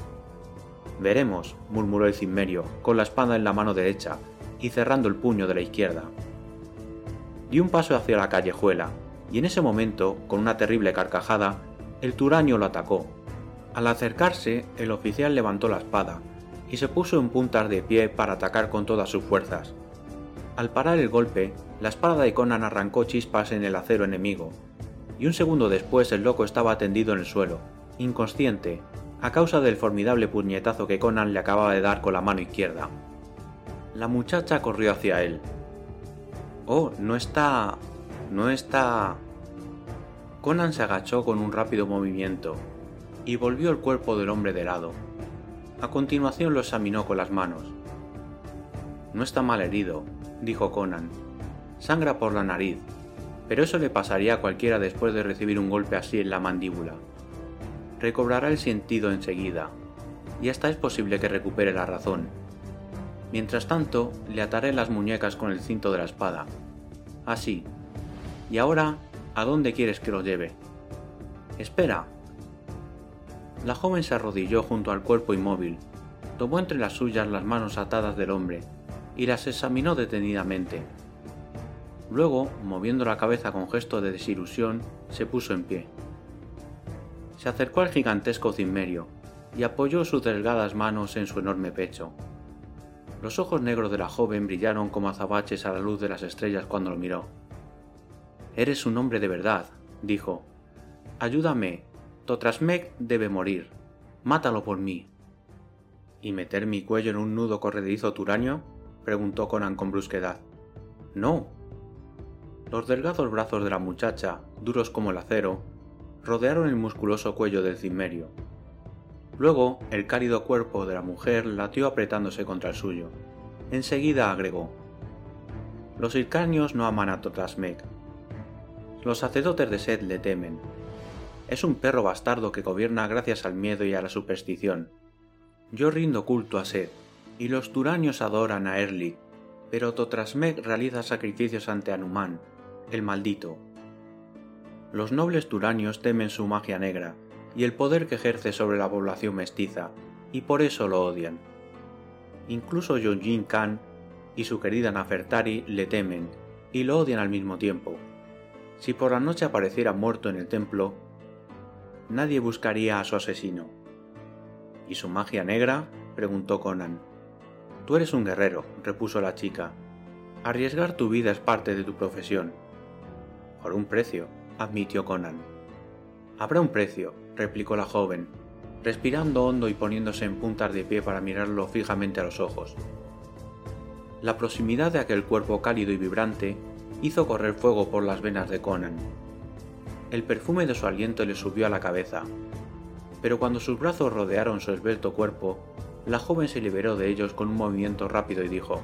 Speaker 1: Veremos, murmuró el cimmerio, con la espada en la mano derecha y cerrando el puño de la izquierda. Dio un paso hacia la callejuela, y en ese momento, con una terrible carcajada, el turaño lo atacó. Al acercarse, el oficial levantó la espada y se puso en puntas de pie para atacar con todas sus fuerzas. Al parar el golpe, la espada de Conan arrancó chispas en el acero enemigo, y un segundo después el loco estaba tendido en el suelo, inconsciente, a causa del formidable puñetazo que Conan le acababa de dar con la mano izquierda. La muchacha corrió hacia él. Oh, no está... no está... Conan se agachó con un rápido movimiento y volvió el cuerpo del hombre de lado. A continuación lo examinó con las manos. No está mal herido, dijo Conan. Sangra por la nariz, pero eso le pasaría a cualquiera después de recibir un golpe así en la mandíbula. Recobrará el sentido enseguida, y hasta es posible que recupere la razón. Mientras tanto, le ataré las muñecas con el cinto de la espada. Así. Y ahora, ¿a dónde quieres que lo lleve? Espera. La joven se arrodilló junto al cuerpo inmóvil, tomó entre las suyas las manos atadas del hombre y las examinó detenidamente. Luego, moviendo la cabeza con gesto de desilusión, se puso en pie. Se acercó al gigantesco cimmerio y apoyó sus delgadas manos en su enorme pecho. Los ojos negros de la joven brillaron como azabaches a la luz de las estrellas cuando lo miró. Eres un hombre de verdad, dijo. Ayúdame. Totrasmek debe morir. Mátalo por mí. ¿Y meter mi cuello en un nudo corredizo turaño? preguntó Conan con brusquedad. No, los delgados brazos de la muchacha, duros como el acero, rodearon el musculoso cuello del cimmerio. Luego, el cálido cuerpo de la mujer latió apretándose contra el suyo. Enseguida agregó: Los hircanios no aman a Totlasmek. Los sacerdotes de Sed le temen. Es un perro bastardo que gobierna gracias al miedo y a la superstición. Yo rindo culto a Sed, y los turanios adoran a Erlik, pero Totrasmek realiza sacrificios ante Anuman, el maldito. Los nobles turanios temen su magia negra y el poder que ejerce sobre la población mestiza, y por eso lo odian. Incluso Yonjin Khan y su querida Nafertari le temen y lo odian al mismo tiempo. Si por la noche apareciera muerto en el templo, nadie buscaría a su asesino. ¿Y su magia negra? preguntó Conan. Tú eres un guerrero, repuso la chica. Arriesgar tu vida es parte de tu profesión. Por un precio, admitió Conan. Habrá un precio, replicó la joven, respirando hondo y poniéndose en puntas de pie para mirarlo fijamente a los ojos. La proximidad de aquel cuerpo cálido y vibrante hizo correr fuego por las venas de Conan. El perfume de su aliento le subió a la cabeza, pero cuando sus brazos rodearon su esbelto cuerpo, la joven se liberó de ellos con un movimiento rápido y dijo,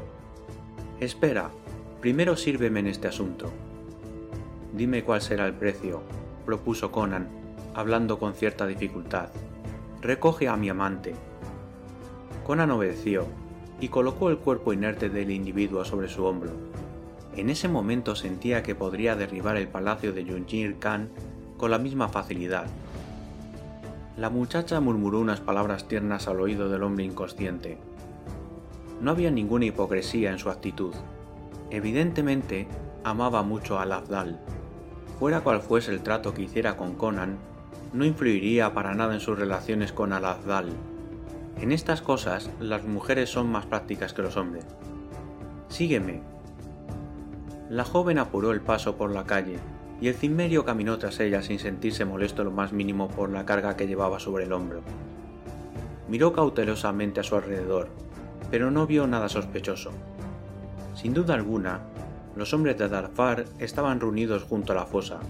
Speaker 1: Espera, primero sírveme en este asunto. Dime cuál será el precio, propuso Conan, hablando con cierta dificultad. Recoge a mi amante. Conan obedeció y colocó el cuerpo inerte del individuo sobre su hombro. En ese momento sentía que podría derribar el palacio de Yunjir Khan con la misma facilidad. La muchacha murmuró unas palabras tiernas al oído del hombre inconsciente. No había ninguna hipocresía en su actitud. Evidentemente, amaba mucho a Labdal Fuera cual fuese el trato que hiciera con Conan, no influiría para nada en sus relaciones con Al-Azdal. En estas cosas, las mujeres son más prácticas que los hombres. Sígueme. La joven apuró el paso por la calle, y el cimmerio caminó tras ella sin sentirse molesto lo más mínimo por la carga que llevaba sobre el hombro. Miró cautelosamente a su alrededor, pero no vio nada sospechoso. Sin duda alguna, los hombres de Darfar estaban reunidos junto a la fosa.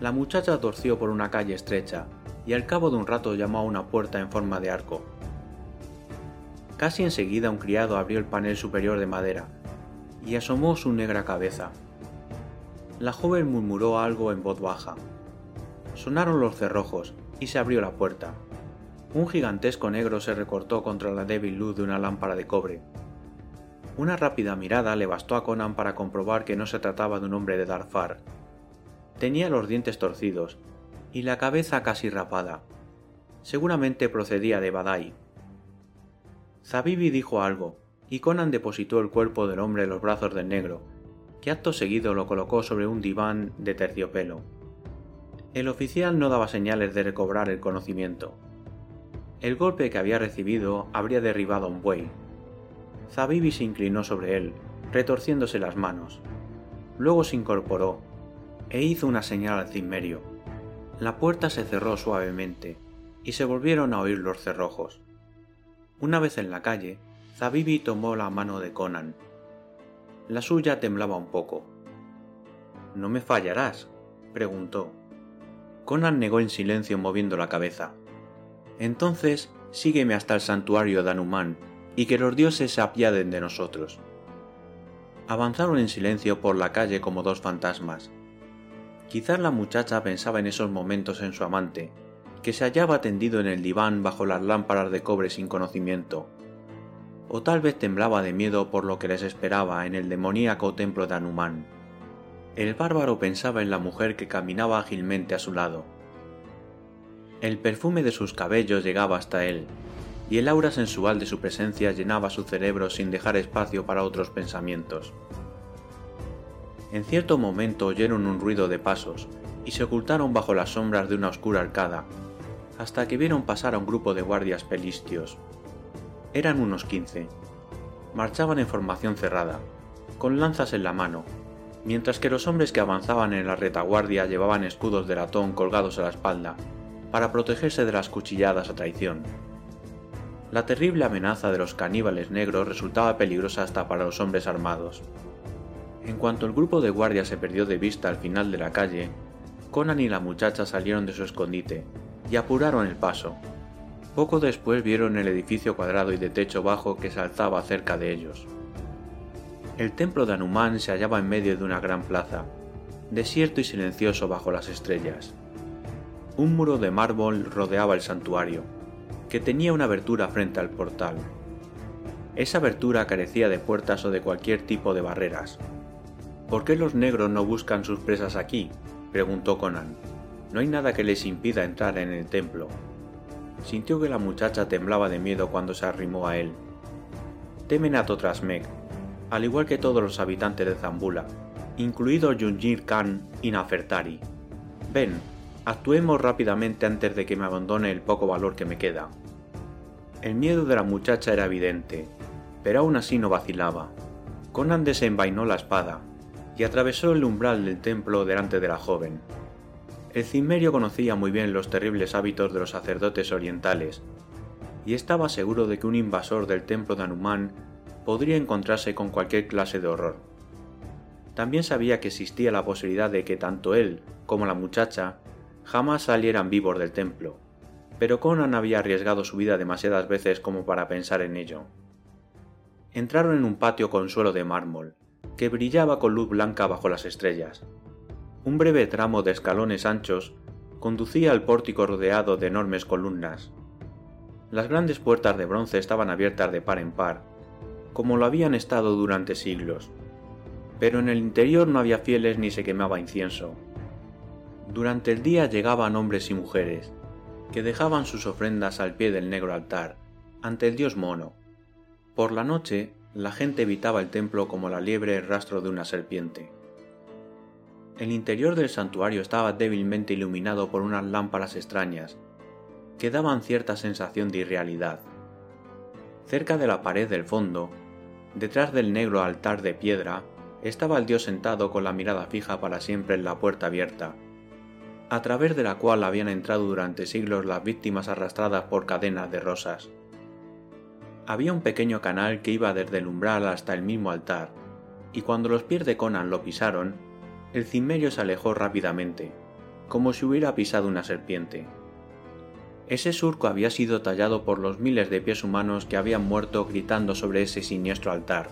Speaker 1: La muchacha torció por una calle estrecha y al cabo de un rato llamó a una puerta en forma de arco. Casi enseguida un criado abrió el panel superior de madera y asomó su negra cabeza. La joven murmuró algo en voz baja. Sonaron los cerrojos y se abrió la puerta. Un gigantesco negro se recortó contra la débil luz de una lámpara de cobre una rápida mirada le bastó a Conan para comprobar que no se trataba de un hombre de Darfar. Tenía los dientes torcidos y la cabeza casi rapada. Seguramente procedía de Badai. Zabibi dijo algo, y Conan depositó el cuerpo del hombre en los brazos del negro, que acto seguido lo colocó sobre un diván de terciopelo. El oficial no daba señales de recobrar el conocimiento. El golpe que había recibido habría derribado a un buey, Zabibi se inclinó sobre él, retorciéndose las manos. Luego se incorporó e hizo una señal al cimmerio. La puerta se cerró suavemente y se volvieron a oír los cerrojos. Una vez en la calle, Zabibi tomó la mano de Conan. La suya temblaba un poco. ¿No me fallarás? preguntó. Conan negó en silencio moviendo la cabeza. Entonces sígueme hasta el santuario de Anuman y que los dioses se apiaden de nosotros. Avanzaron en silencio por la calle como dos fantasmas. Quizás la muchacha pensaba en esos momentos en su amante, que se hallaba tendido en el diván bajo las lámparas de cobre sin conocimiento. O tal vez temblaba de miedo por lo que les esperaba en el demoníaco templo de Anumán. El bárbaro pensaba en la mujer que caminaba ágilmente a su lado. El perfume de sus cabellos llegaba hasta él, y el aura sensual de su presencia llenaba su cerebro sin dejar espacio para otros pensamientos. En cierto momento oyeron un ruido de pasos y se ocultaron bajo las sombras de una oscura arcada, hasta que vieron pasar a un grupo de guardias pelistios. Eran unos quince. Marchaban en formación cerrada, con lanzas en la mano, mientras que los hombres que avanzaban en la retaguardia llevaban escudos de latón colgados a la espalda, para protegerse de las cuchilladas a traición. La terrible amenaza de los caníbales negros resultaba peligrosa hasta para los hombres armados. En cuanto el grupo de guardias se perdió de vista al final de la calle, Conan y la muchacha salieron de su escondite y apuraron el paso. Poco después vieron el edificio cuadrado y de techo bajo que se alzaba cerca de ellos. El templo de Anumán se hallaba en medio de una gran plaza, desierto y silencioso bajo las estrellas. Un muro de mármol rodeaba el santuario, que tenía una abertura frente al portal. Esa abertura carecía de puertas o de cualquier tipo de barreras. ¿Por qué los negros no buscan sus presas aquí? preguntó Conan. No hay nada que les impida entrar en el templo. Sintió que la muchacha temblaba de miedo cuando se arrimó a él. Temen a Totrasmek, al igual que todos los habitantes de Zambula, incluido Junjir Khan y Nafertari. Ven, actuemos rápidamente antes de que me abandone el poco valor que me queda. El miedo de la muchacha era evidente, pero aún así no vacilaba. Conan desenvainó la espada y atravesó el umbral del templo delante de la joven. El cimmerio conocía muy bien los terribles hábitos de los sacerdotes orientales, y estaba seguro de que un invasor del templo de Anumán podría encontrarse con cualquier clase de horror. También sabía que existía la posibilidad de que tanto él como la muchacha jamás salieran vivos del templo, pero Conan había arriesgado su vida demasiadas veces como para pensar en ello. Entraron en un patio con suelo de mármol, que brillaba con luz blanca bajo las estrellas. Un breve tramo de escalones anchos conducía al pórtico rodeado de enormes columnas. Las grandes puertas de bronce estaban abiertas de par en par, como lo habían estado durante siglos, pero en el interior no había fieles ni se quemaba incienso. Durante el día llegaban hombres y mujeres, que dejaban sus ofrendas al pie del negro altar, ante el dios mono. Por la noche, la gente evitaba el templo como la liebre el rastro de una serpiente. El interior del santuario estaba débilmente iluminado por unas lámparas extrañas, que daban cierta sensación de irrealidad. Cerca de la pared del fondo, detrás del negro altar de piedra, estaba el dios sentado con la mirada fija para siempre en la puerta abierta, a través de la cual habían entrado durante siglos las víctimas arrastradas por cadenas de rosas. Había un pequeño canal que iba desde el umbral hasta el mismo altar, y cuando los pies de Conan lo pisaron, el cimmerio se alejó rápidamente, como si hubiera pisado una serpiente. Ese surco había sido tallado por los miles de pies humanos que habían muerto gritando sobre ese siniestro altar.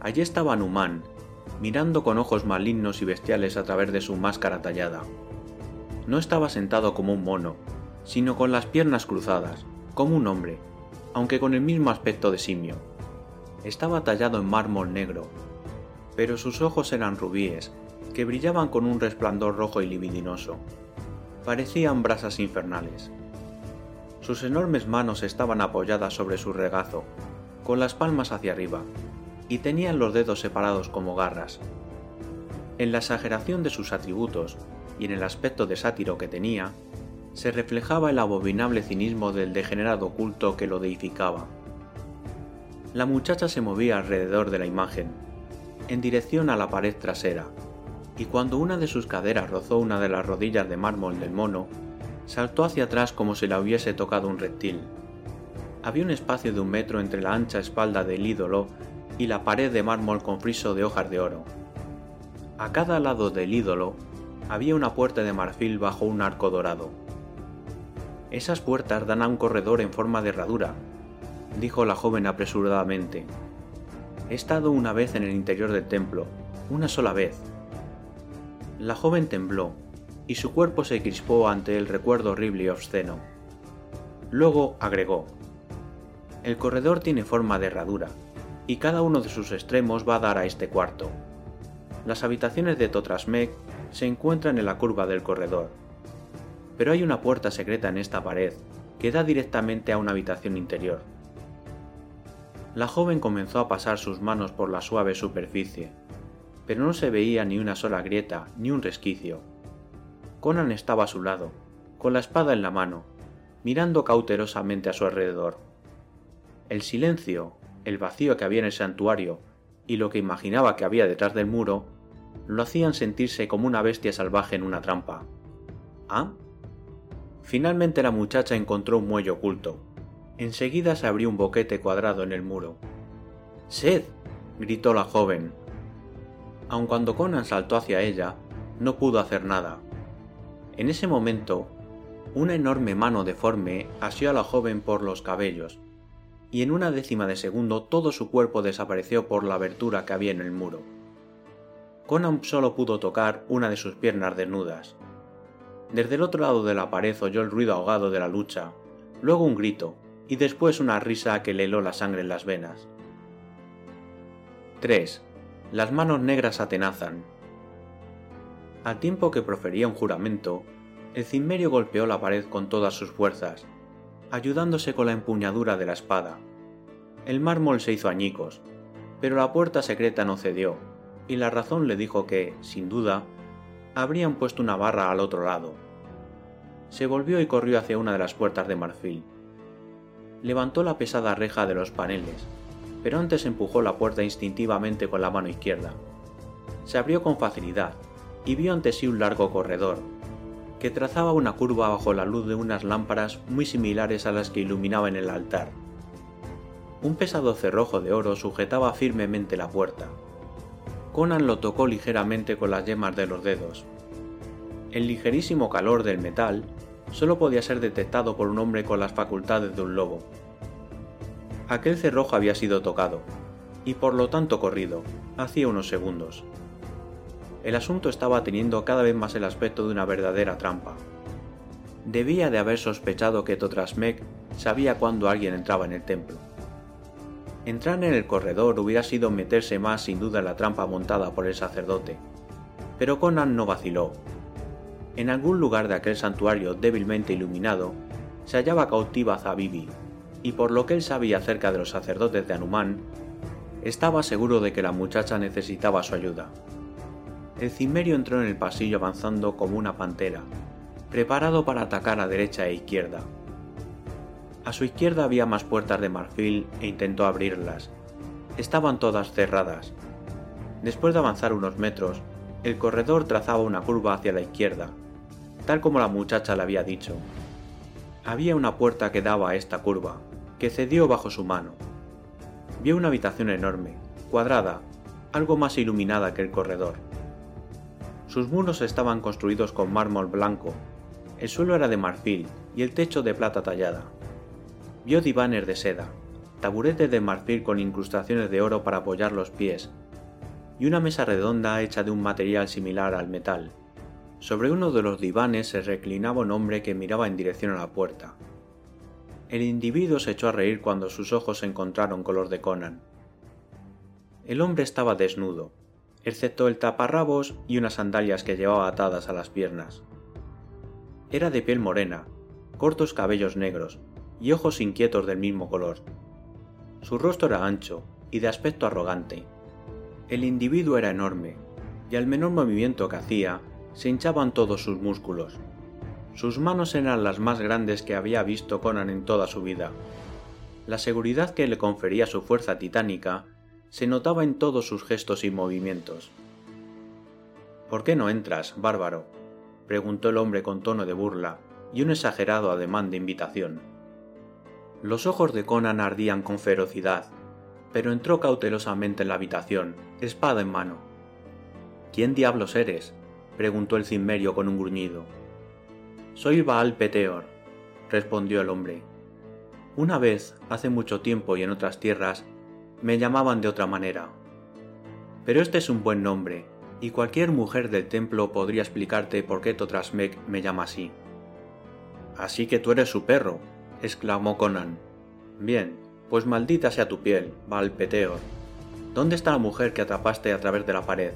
Speaker 1: Allí estaba Numán, mirando con ojos malignos y bestiales a través de su máscara tallada. No estaba sentado como un mono, sino con las piernas cruzadas, como un hombre, aunque con el mismo aspecto de simio. Estaba tallado en mármol negro, pero sus ojos eran rubíes, que brillaban con un resplandor rojo y libidinoso. Parecían brasas infernales. Sus enormes manos estaban apoyadas sobre su regazo, con las palmas hacia arriba, y tenían los dedos separados como garras. En la exageración de sus atributos y en el aspecto de sátiro que tenía, se reflejaba el abominable cinismo del degenerado culto que lo deificaba. La muchacha se movía alrededor de la imagen, en dirección a la pared trasera, y cuando una de sus caderas rozó una de las rodillas de mármol del mono, saltó hacia atrás como si la hubiese tocado un reptil. Había un espacio de un metro entre la ancha espalda del ídolo y la pared de mármol con friso de hojas de oro. A cada lado del ídolo había una puerta de marfil bajo un arco dorado. Esas puertas dan a un corredor en forma de herradura, dijo la joven apresuradamente. He estado una vez en el interior del templo, una sola vez. La joven tembló, y su cuerpo se crispó ante el recuerdo horrible y obsceno. Luego agregó, El corredor tiene forma de herradura, y cada uno de sus extremos va a dar a este cuarto. Las habitaciones de Totrasmek se encuentran en la curva del corredor, pero hay una puerta secreta en esta pared que da directamente a una habitación interior. La joven comenzó a pasar sus manos por la suave superficie, pero no se veía ni una sola grieta ni un resquicio. Conan estaba a su lado, con la espada en la mano, mirando cautelosamente a su alrededor. El silencio, el vacío que había en el santuario y lo que imaginaba que había detrás del muro lo hacían sentirse como una bestia salvaje en una trampa. ¿Ah? Finalmente la muchacha encontró un muelle oculto. Enseguida se abrió un boquete cuadrado en el muro. ¡Sed! gritó la joven. Aun cuando Conan saltó hacia ella, no pudo hacer nada. En ese momento, una enorme mano deforme asió a la joven por los cabellos, y en una décima de segundo todo su cuerpo desapareció por la abertura que había en el muro. Conan solo pudo tocar una de sus piernas desnudas. Desde el otro lado de la pared oyó el ruido ahogado de la lucha, luego un grito, y después una risa que le heló la sangre en las venas. 3. Las manos negras atenazan. Al tiempo que profería un juramento, el cimmerio golpeó la pared con todas sus fuerzas, ayudándose con la empuñadura de la espada. El mármol se hizo añicos, pero la puerta secreta no cedió, y la razón le dijo que, sin duda, habrían puesto una barra al otro lado. Se volvió y corrió hacia una de las puertas de marfil. Levantó la pesada reja de los paneles, pero antes empujó la puerta instintivamente con la mano izquierda. Se abrió con facilidad y vio ante sí un largo corredor, que trazaba una curva bajo la luz de unas lámparas muy similares a las que iluminaban el altar. Un pesado cerrojo de oro sujetaba firmemente la puerta. Conan lo tocó ligeramente con las yemas de los dedos. El ligerísimo calor del metal solo podía ser detectado por un hombre con las facultades de un lobo. Aquel cerrojo había sido tocado, y por lo tanto corrido, hacía unos segundos. El asunto estaba teniendo cada vez más el aspecto de una verdadera trampa. Debía de haber sospechado que Totrasmek sabía cuándo alguien entraba en el templo. Entrar en el corredor hubiera sido meterse más sin duda en la trampa montada por el sacerdote, pero Conan no vaciló. En algún lugar de aquel santuario débilmente iluminado se hallaba cautiva Zabibi, y por lo que él sabía acerca de los sacerdotes de Anuman, estaba seguro de que la muchacha necesitaba su ayuda. El cimmerio entró en el pasillo avanzando como una pantera, preparado para atacar a derecha e izquierda. A su izquierda había más puertas de marfil e intentó abrirlas. Estaban todas cerradas. Después de avanzar unos metros, el corredor trazaba una curva hacia la izquierda, tal como la muchacha le había dicho. Había una puerta que daba a esta curva, que cedió bajo su mano. Vio una habitación enorme, cuadrada, algo más iluminada que el corredor. Sus muros estaban construidos con mármol blanco, el suelo era de marfil y el techo de plata tallada. Vio divanes de seda, taburetes de marfil con incrustaciones de oro para apoyar los pies, y una mesa redonda hecha de un material similar al metal. Sobre uno de los divanes se reclinaba un hombre que miraba en dirección a la puerta. El individuo se echó a reír cuando sus ojos se encontraron con de Conan. El hombre estaba desnudo, excepto el taparrabos y unas sandalias que llevaba atadas a las piernas. Era de piel morena, cortos cabellos negros y ojos inquietos del mismo color. Su rostro era ancho y de aspecto arrogante. El individuo era enorme, y al menor movimiento que hacía, se hinchaban todos sus músculos. Sus manos eran las más grandes que había visto Conan en toda su vida. La seguridad que le confería su fuerza titánica se notaba en todos sus gestos y movimientos. ¿Por qué no entras, bárbaro? preguntó el hombre con tono de burla y un exagerado ademán de invitación. Los ojos de Conan ardían con ferocidad, pero entró cautelosamente en la habitación, espada en mano. ¿Quién diablos eres? preguntó el cimmerio con un gruñido. Soy Baal Peteor, respondió el hombre. Una vez, hace mucho tiempo y en otras tierras, me llamaban de otra manera. Pero este es un buen nombre, y cualquier mujer del templo podría explicarte por qué Totrasmek me llama así. Así que tú eres su perro, exclamó Conan. Bien, pues maldita sea tu piel, Valpeteor. ¿Dónde está la mujer que atrapaste a través de la pared?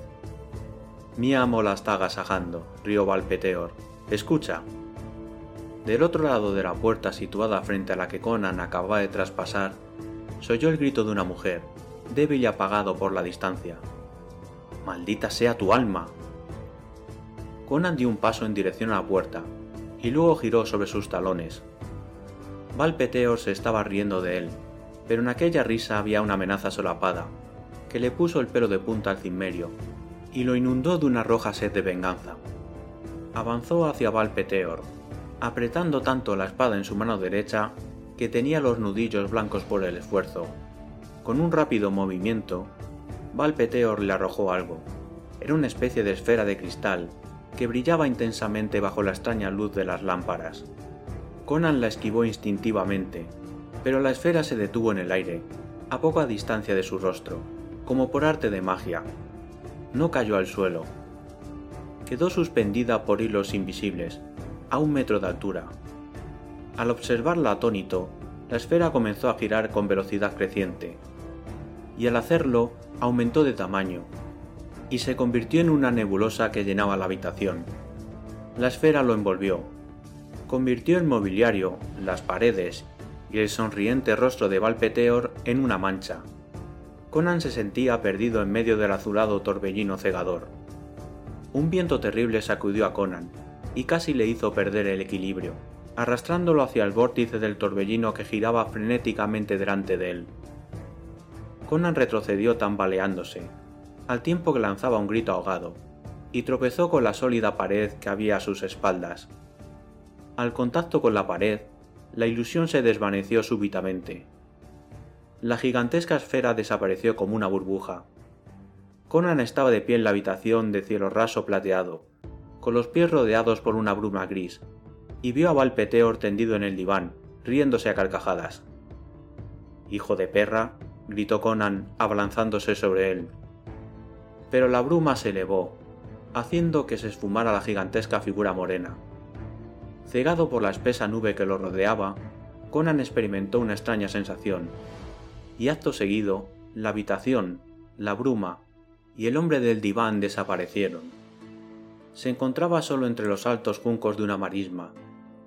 Speaker 1: Mi amo la está agasajando, rió Valpeteor. Escucha. Del otro lado de la puerta situada frente a la que Conan acababa de traspasar, se oyó el grito de una mujer, débil y apagado por la distancia. Maldita sea tu alma. Conan dio un paso en dirección a la puerta, y luego giró sobre sus talones. Valpeteor se estaba riendo de él, pero en aquella risa había una amenaza solapada, que le puso el pelo de punta al cimmerio, y lo inundó de una roja sed de venganza. Avanzó hacia Valpeteor, apretando tanto la espada en su mano derecha que tenía los nudillos blancos por el esfuerzo. Con un rápido movimiento, Valpeteor le arrojó algo. Era una especie de esfera de cristal que brillaba intensamente bajo la extraña luz de las lámparas. Conan la esquivó instintivamente, pero la esfera se detuvo en el aire, a poca distancia de su rostro, como por arte de magia. No cayó al suelo. Quedó suspendida por hilos invisibles, a un metro de altura. Al observarla atónito, la esfera comenzó a girar con velocidad creciente, y al hacerlo aumentó de tamaño, y se convirtió en una nebulosa que llenaba la habitación. La esfera lo envolvió, convirtió el mobiliario, las paredes y el sonriente rostro de Valpeteor en una mancha. Conan se sentía perdido en medio del azulado torbellino cegador. Un viento terrible sacudió a Conan y casi le hizo perder el equilibrio, arrastrándolo hacia el vórtice del torbellino que giraba frenéticamente delante de él. Conan retrocedió tambaleándose, al tiempo que lanzaba un grito ahogado, y tropezó con la sólida pared que había a sus espaldas. Al contacto con la pared, la ilusión se desvaneció súbitamente. La gigantesca esfera desapareció como una burbuja. Conan estaba de pie en la habitación de cielo raso plateado, con los pies rodeados por una bruma gris, y vio a Valpeteor tendido en el diván, riéndose a carcajadas. Hijo de perra, gritó Conan, abalanzándose sobre él. Pero la bruma se elevó, haciendo que se esfumara la gigantesca figura morena. Cegado por la espesa nube que lo rodeaba, Conan experimentó una extraña sensación, y acto seguido, la habitación, la bruma y el hombre del diván desaparecieron. Se encontraba solo entre los altos juncos de una marisma,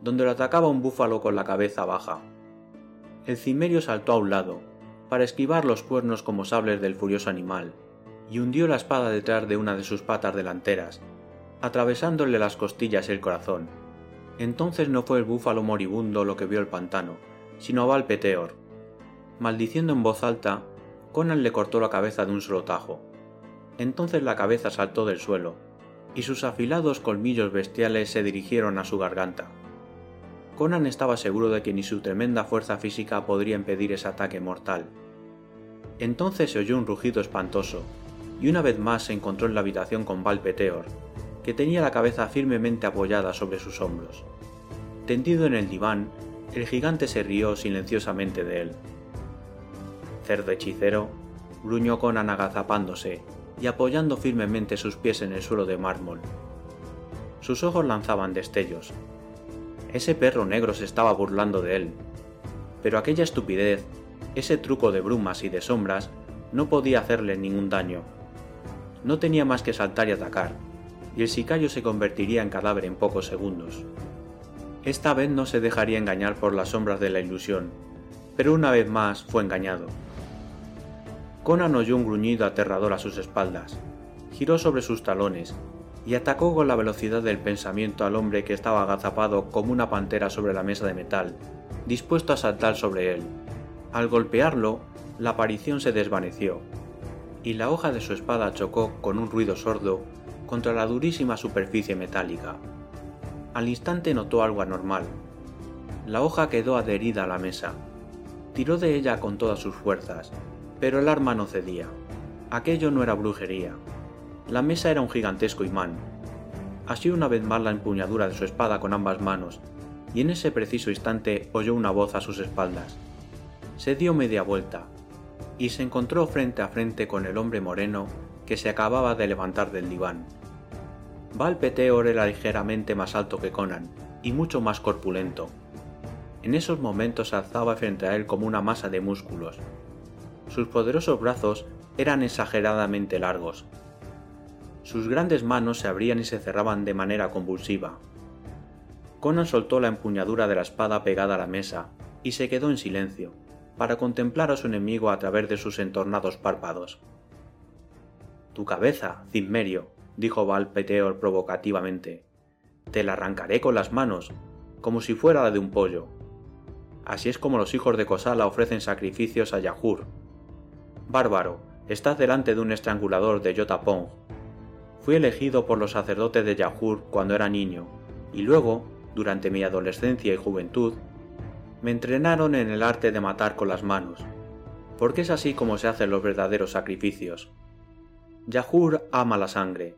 Speaker 1: donde lo atacaba un búfalo con la cabeza baja. El cimerio saltó a un lado, para esquivar los cuernos como sables del furioso animal, y hundió la espada detrás de una de sus patas delanteras, atravesándole las costillas y el corazón. Entonces no fue el búfalo moribundo lo que vio el pantano, sino a Valpeteor. Maldiciendo en voz alta, Conan le cortó la cabeza de un solo tajo. Entonces la cabeza saltó del suelo, y sus afilados colmillos bestiales se dirigieron a su garganta. Conan estaba seguro de que ni su tremenda fuerza física podría impedir ese ataque mortal. Entonces se oyó un rugido espantoso, y una vez más se encontró en la habitación con Valpeteor, que tenía la cabeza firmemente apoyada sobre sus hombros. Tendido en el diván, el gigante se rió silenciosamente de él. Cerdo hechicero, gruñó Conan agazapándose y apoyando firmemente sus pies en el suelo de mármol. Sus ojos lanzaban destellos, ese perro negro se estaba burlando de él. Pero aquella estupidez, ese truco de brumas y de sombras, no podía hacerle ningún daño. No tenía más que saltar y atacar, y el sicario se convertiría en cadáver en pocos segundos. Esta vez no se dejaría engañar por las sombras de la ilusión, pero una vez más fue engañado. Conan oyó un gruñido aterrador a sus espaldas, giró sobre sus talones y atacó con la velocidad del pensamiento al hombre que estaba agazapado como una pantera sobre la mesa de metal, dispuesto a saltar sobre él. Al golpearlo, la aparición se desvaneció, y la hoja de su espada chocó con un ruido sordo contra la durísima superficie metálica. Al instante notó algo anormal. La hoja quedó adherida a la mesa. Tiró de ella con todas sus fuerzas, pero el arma no cedía. Aquello no era brujería, la mesa era un gigantesco imán. Asió una vez más la empuñadura de su espada con ambas manos, y en ese preciso instante oyó una voz a sus espaldas. Se dio media vuelta. y se encontró frente a frente con el hombre moreno que se acababa de levantar del diván. Val Peteor era ligeramente más alto que Conan y mucho más corpulento. En esos momentos alzaba frente a él como una masa de músculos. Sus poderosos brazos eran exageradamente largos. Sus grandes manos se abrían y se cerraban de manera convulsiva. Conan soltó la empuñadura de la espada pegada a la mesa y se quedó en silencio, para contemplar a su enemigo a través de sus entornados párpados. Tu cabeza, Cimmerio, dijo Valpeteor provocativamente. Te la arrancaré con las manos, como si fuera la de un pollo. Así es como los hijos de Kosala ofrecen sacrificios a Yahur. Bárbaro, estás delante de un estrangulador de Yotapong. Fui elegido por los sacerdotes de Yahur cuando era niño, y luego, durante mi adolescencia y juventud, me entrenaron en el arte de matar con las manos, porque es así como se hacen los verdaderos sacrificios. Yahur ama la sangre,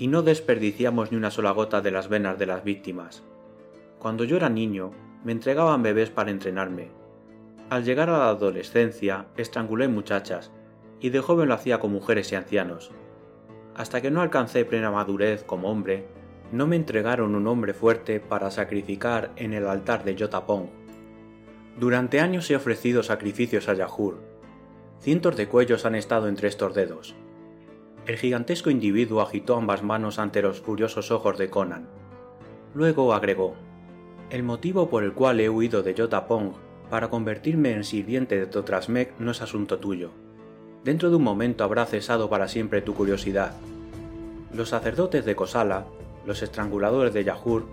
Speaker 1: y no desperdiciamos ni una sola gota de las venas de las víctimas. Cuando yo era niño, me entregaban bebés para entrenarme. Al llegar a la adolescencia, estrangulé muchachas, y de joven lo hacía con mujeres y ancianos. Hasta que no alcancé plena madurez como hombre, no me entregaron un hombre fuerte para sacrificar en el altar de Yotapong. Durante años he ofrecido sacrificios a Yahur. Cientos de cuellos han estado entre estos dedos. El gigantesco individuo agitó ambas manos ante los furiosos ojos de Conan. Luego agregó, El motivo por el cual he huido de Yotapong para convertirme en sirviente de Totrasmek no es asunto tuyo. Dentro de un momento habrá cesado para siempre tu curiosidad. Los sacerdotes de Kosala, los estranguladores de Yahur,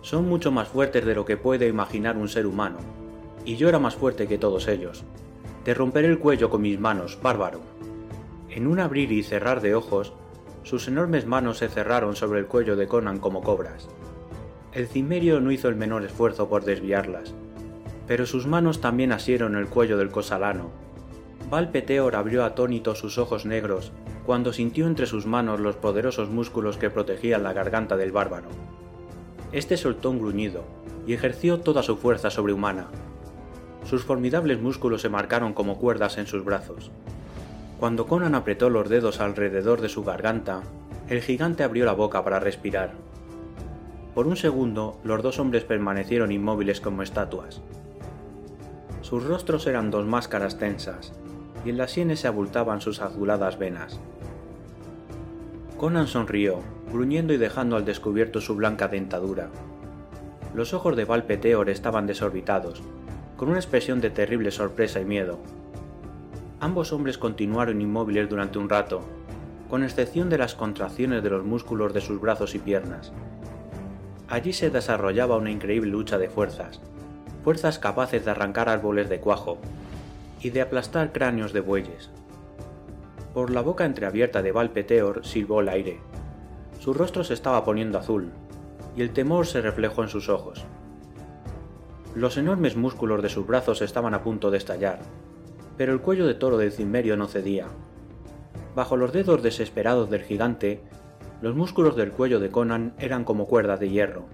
Speaker 1: son mucho más fuertes de lo que puede imaginar un ser humano, y yo era más fuerte que todos ellos. Te romperé el cuello con mis manos, bárbaro. En un abrir y cerrar de ojos, sus enormes manos se cerraron sobre el cuello de Conan como cobras. El cimerio no hizo el menor esfuerzo por desviarlas, pero sus manos también asieron el cuello del cosalano. Valpeteor abrió atónito sus ojos negros cuando sintió entre sus manos los poderosos músculos que protegían la garganta del bárbaro. Este soltó un gruñido y ejerció toda su fuerza sobrehumana. Sus formidables músculos se marcaron como cuerdas en sus brazos. Cuando Conan apretó los dedos alrededor de su garganta, el gigante abrió la boca para respirar. Por un segundo, los dos hombres permanecieron inmóviles como estatuas. Sus rostros eran dos máscaras tensas, y en las sienes se abultaban sus azuladas venas. Conan sonrió, gruñendo y dejando al descubierto su blanca dentadura. Los ojos de Valpeteor estaban desorbitados, con una expresión de terrible sorpresa y miedo. Ambos hombres continuaron inmóviles durante un rato, con excepción de las contracciones de los músculos de sus brazos y piernas. Allí se desarrollaba una increíble lucha de fuerzas, fuerzas capaces de arrancar árboles de cuajo y de aplastar cráneos de bueyes. Por la boca entreabierta de Valpeteor silbó el aire. Su rostro se estaba poniendo azul, y el temor se reflejó en sus ojos. Los enormes músculos de sus brazos estaban a punto de estallar, pero el cuello de toro del cimmerio no cedía. Bajo los dedos desesperados del gigante, los músculos del cuello de Conan eran como cuerdas de hierro.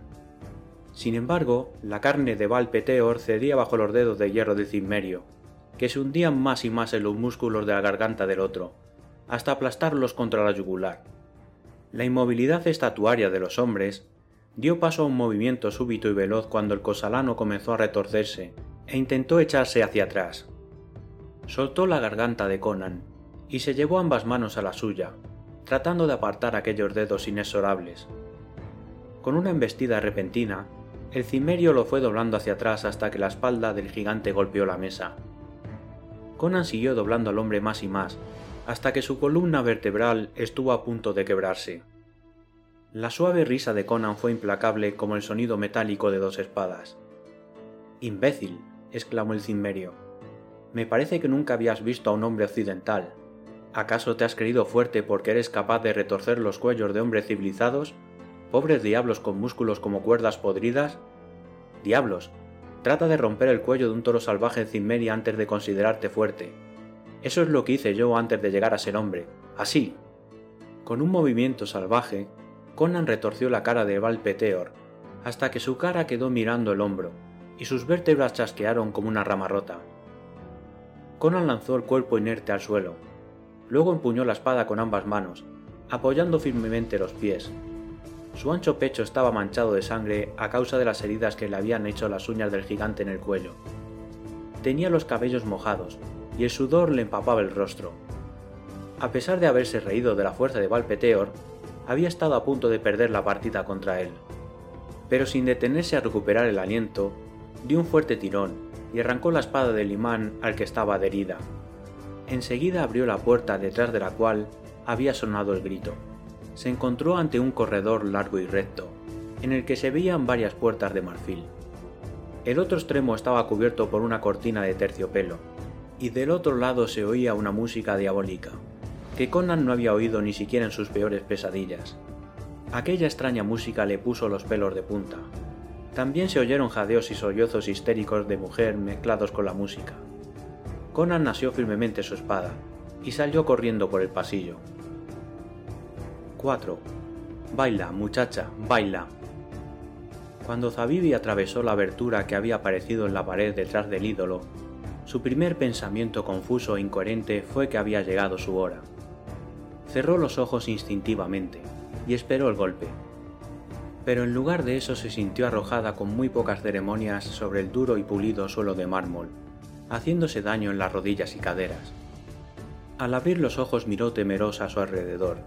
Speaker 1: Sin embargo, la carne de Valpeteor cedía bajo los dedos de hierro del cimmerio, que se hundían más y más en los músculos de la garganta del otro, hasta aplastarlos contra la yugular. La inmovilidad estatuaria de los hombres dio paso a un movimiento súbito y veloz cuando el cosalano comenzó a retorcerse e intentó echarse hacia atrás soltó la garganta de Conan y se llevó ambas manos a la suya, tratando de apartar aquellos dedos inexorables. Con una embestida repentina, el cimerio lo fue doblando hacia atrás hasta que la espalda del gigante golpeó la mesa. Conan siguió doblando al hombre más y más, hasta que su columna vertebral estuvo a punto de quebrarse. La suave risa de Conan fue implacable como el sonido metálico de dos espadas. Imbécil, exclamó el cimerio. Me parece que nunca habías visto a un hombre occidental. ¿Acaso te has creído fuerte porque eres capaz de retorcer los cuellos de hombres civilizados? ¿Pobres diablos con músculos como cuerdas podridas? Diablos, trata de romper el cuello de un toro salvaje en Cimmeria antes de considerarte fuerte. Eso es lo que hice yo antes de llegar a ser hombre. Así. Con un movimiento salvaje, Conan retorció la cara de Valpeteor, hasta que su cara quedó mirando el hombro, y sus vértebras chasquearon como una rama rota. Conan lanzó el cuerpo inerte al suelo. Luego empuñó la espada con ambas manos, apoyando firmemente los pies. Su ancho pecho estaba manchado de sangre a causa de las heridas que le habían hecho las uñas del gigante en el cuello. Tenía los cabellos mojados y el sudor le empapaba el rostro. A pesar de haberse reído de la fuerza de Valpeteor, había estado a punto de perder la partida contra él. Pero sin detenerse a recuperar el aliento, dio un fuerte tirón y arrancó la espada del imán al que estaba adherida. Enseguida abrió la puerta detrás de la cual había sonado el grito. Se encontró ante un corredor largo y recto, en el que se veían varias puertas de marfil. El otro extremo estaba cubierto por una cortina de terciopelo, y del otro lado se oía una música diabólica, que Conan no había oído ni siquiera en sus peores pesadillas. Aquella extraña música le puso los pelos de punta. También se oyeron jadeos y sollozos histéricos de mujer mezclados con la música. Conan nació firmemente su espada y salió corriendo por el pasillo. 4. Baila, muchacha, baila. Cuando Zabibi atravesó la abertura que había aparecido en la pared detrás del ídolo, su primer pensamiento confuso e incoherente fue que había llegado su hora. Cerró los ojos instintivamente y esperó el golpe. Pero en lugar de eso se sintió arrojada con muy pocas ceremonias sobre el duro y pulido suelo de mármol, haciéndose daño en las rodillas y caderas. Al abrir los ojos miró temerosa a su alrededor,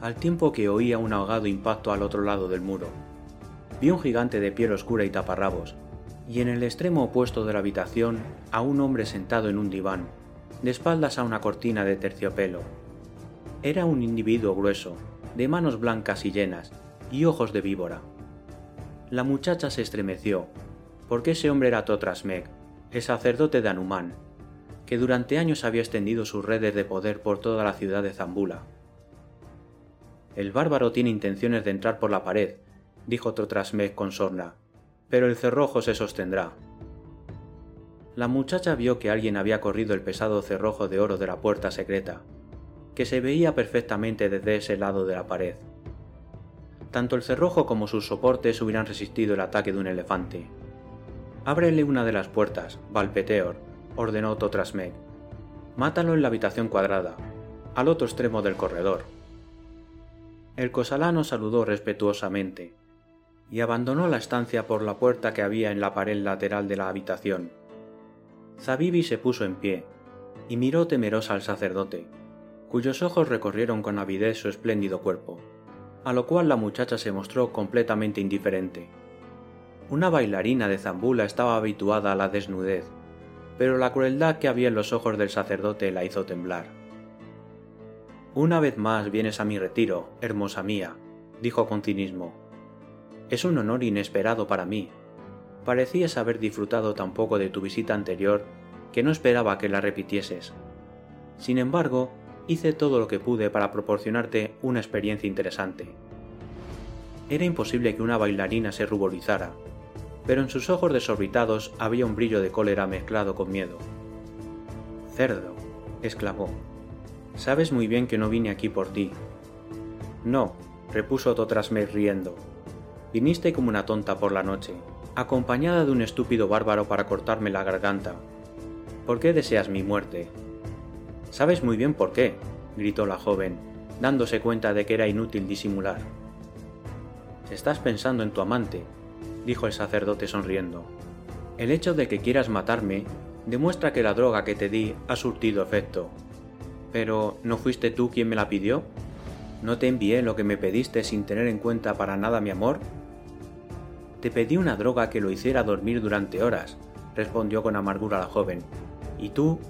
Speaker 1: al tiempo que oía un ahogado impacto al otro lado del muro. Vio un gigante de piel oscura y taparrabos, y en el extremo opuesto de la habitación a un hombre sentado en un diván, de espaldas a una cortina de terciopelo, era un individuo grueso, de manos blancas y llenas, y ojos de víbora. La muchacha se estremeció, porque ese hombre era Totrasmek, el sacerdote de Anumán, que durante años había extendido sus redes de poder por toda la ciudad de Zambula. El bárbaro tiene intenciones de entrar por la pared, dijo Totrasmek con sorna, pero el cerrojo se sostendrá. La muchacha vio que alguien había corrido el pesado cerrojo de oro de la puerta secreta, que se veía perfectamente desde ese lado de la pared. Tanto el cerrojo como sus soportes hubieran resistido el ataque de un elefante. Ábrele una de las puertas, Valpeteor, ordenó Totrasmek. Mátalo en la habitación cuadrada, al otro extremo del corredor. El cosalano saludó respetuosamente y abandonó la estancia por la puerta que había en la pared lateral de la habitación. Zabibi se puso en pie y miró temerosa al sacerdote, cuyos ojos recorrieron con avidez su espléndido cuerpo, a lo cual la muchacha se mostró completamente indiferente. Una bailarina de Zambula estaba habituada a la desnudez, pero la crueldad que había en los ojos del sacerdote la hizo temblar. Una vez más vienes a mi retiro, hermosa mía, dijo con cinismo. Es un honor inesperado para mí. Parecías haber disfrutado tan poco de tu visita anterior que no esperaba que la repitieses. Sin embargo, hice todo lo que pude para proporcionarte una experiencia interesante. Era imposible que una bailarina se ruborizara, pero en sus ojos desorbitados había un brillo de cólera mezclado con miedo. Cerdo, exclamó. Sabes muy bien que no vine aquí por ti. No, repuso Totrasme riendo. Viniste como una tonta por la noche, acompañada de un estúpido bárbaro para cortarme la garganta. ¿Por qué deseas mi muerte? Sabes muy bien por qué, gritó la joven, dándose cuenta de que era inútil disimular. Estás pensando en tu amante, dijo el sacerdote sonriendo. El hecho de que quieras matarme demuestra que la droga que te di ha surtido efecto. Pero, ¿no fuiste tú quien me la pidió? ¿No te envié lo que me pediste sin tener en cuenta para nada mi amor? Te pedí una droga que lo hiciera dormir durante horas, respondió con amargura la joven, y tú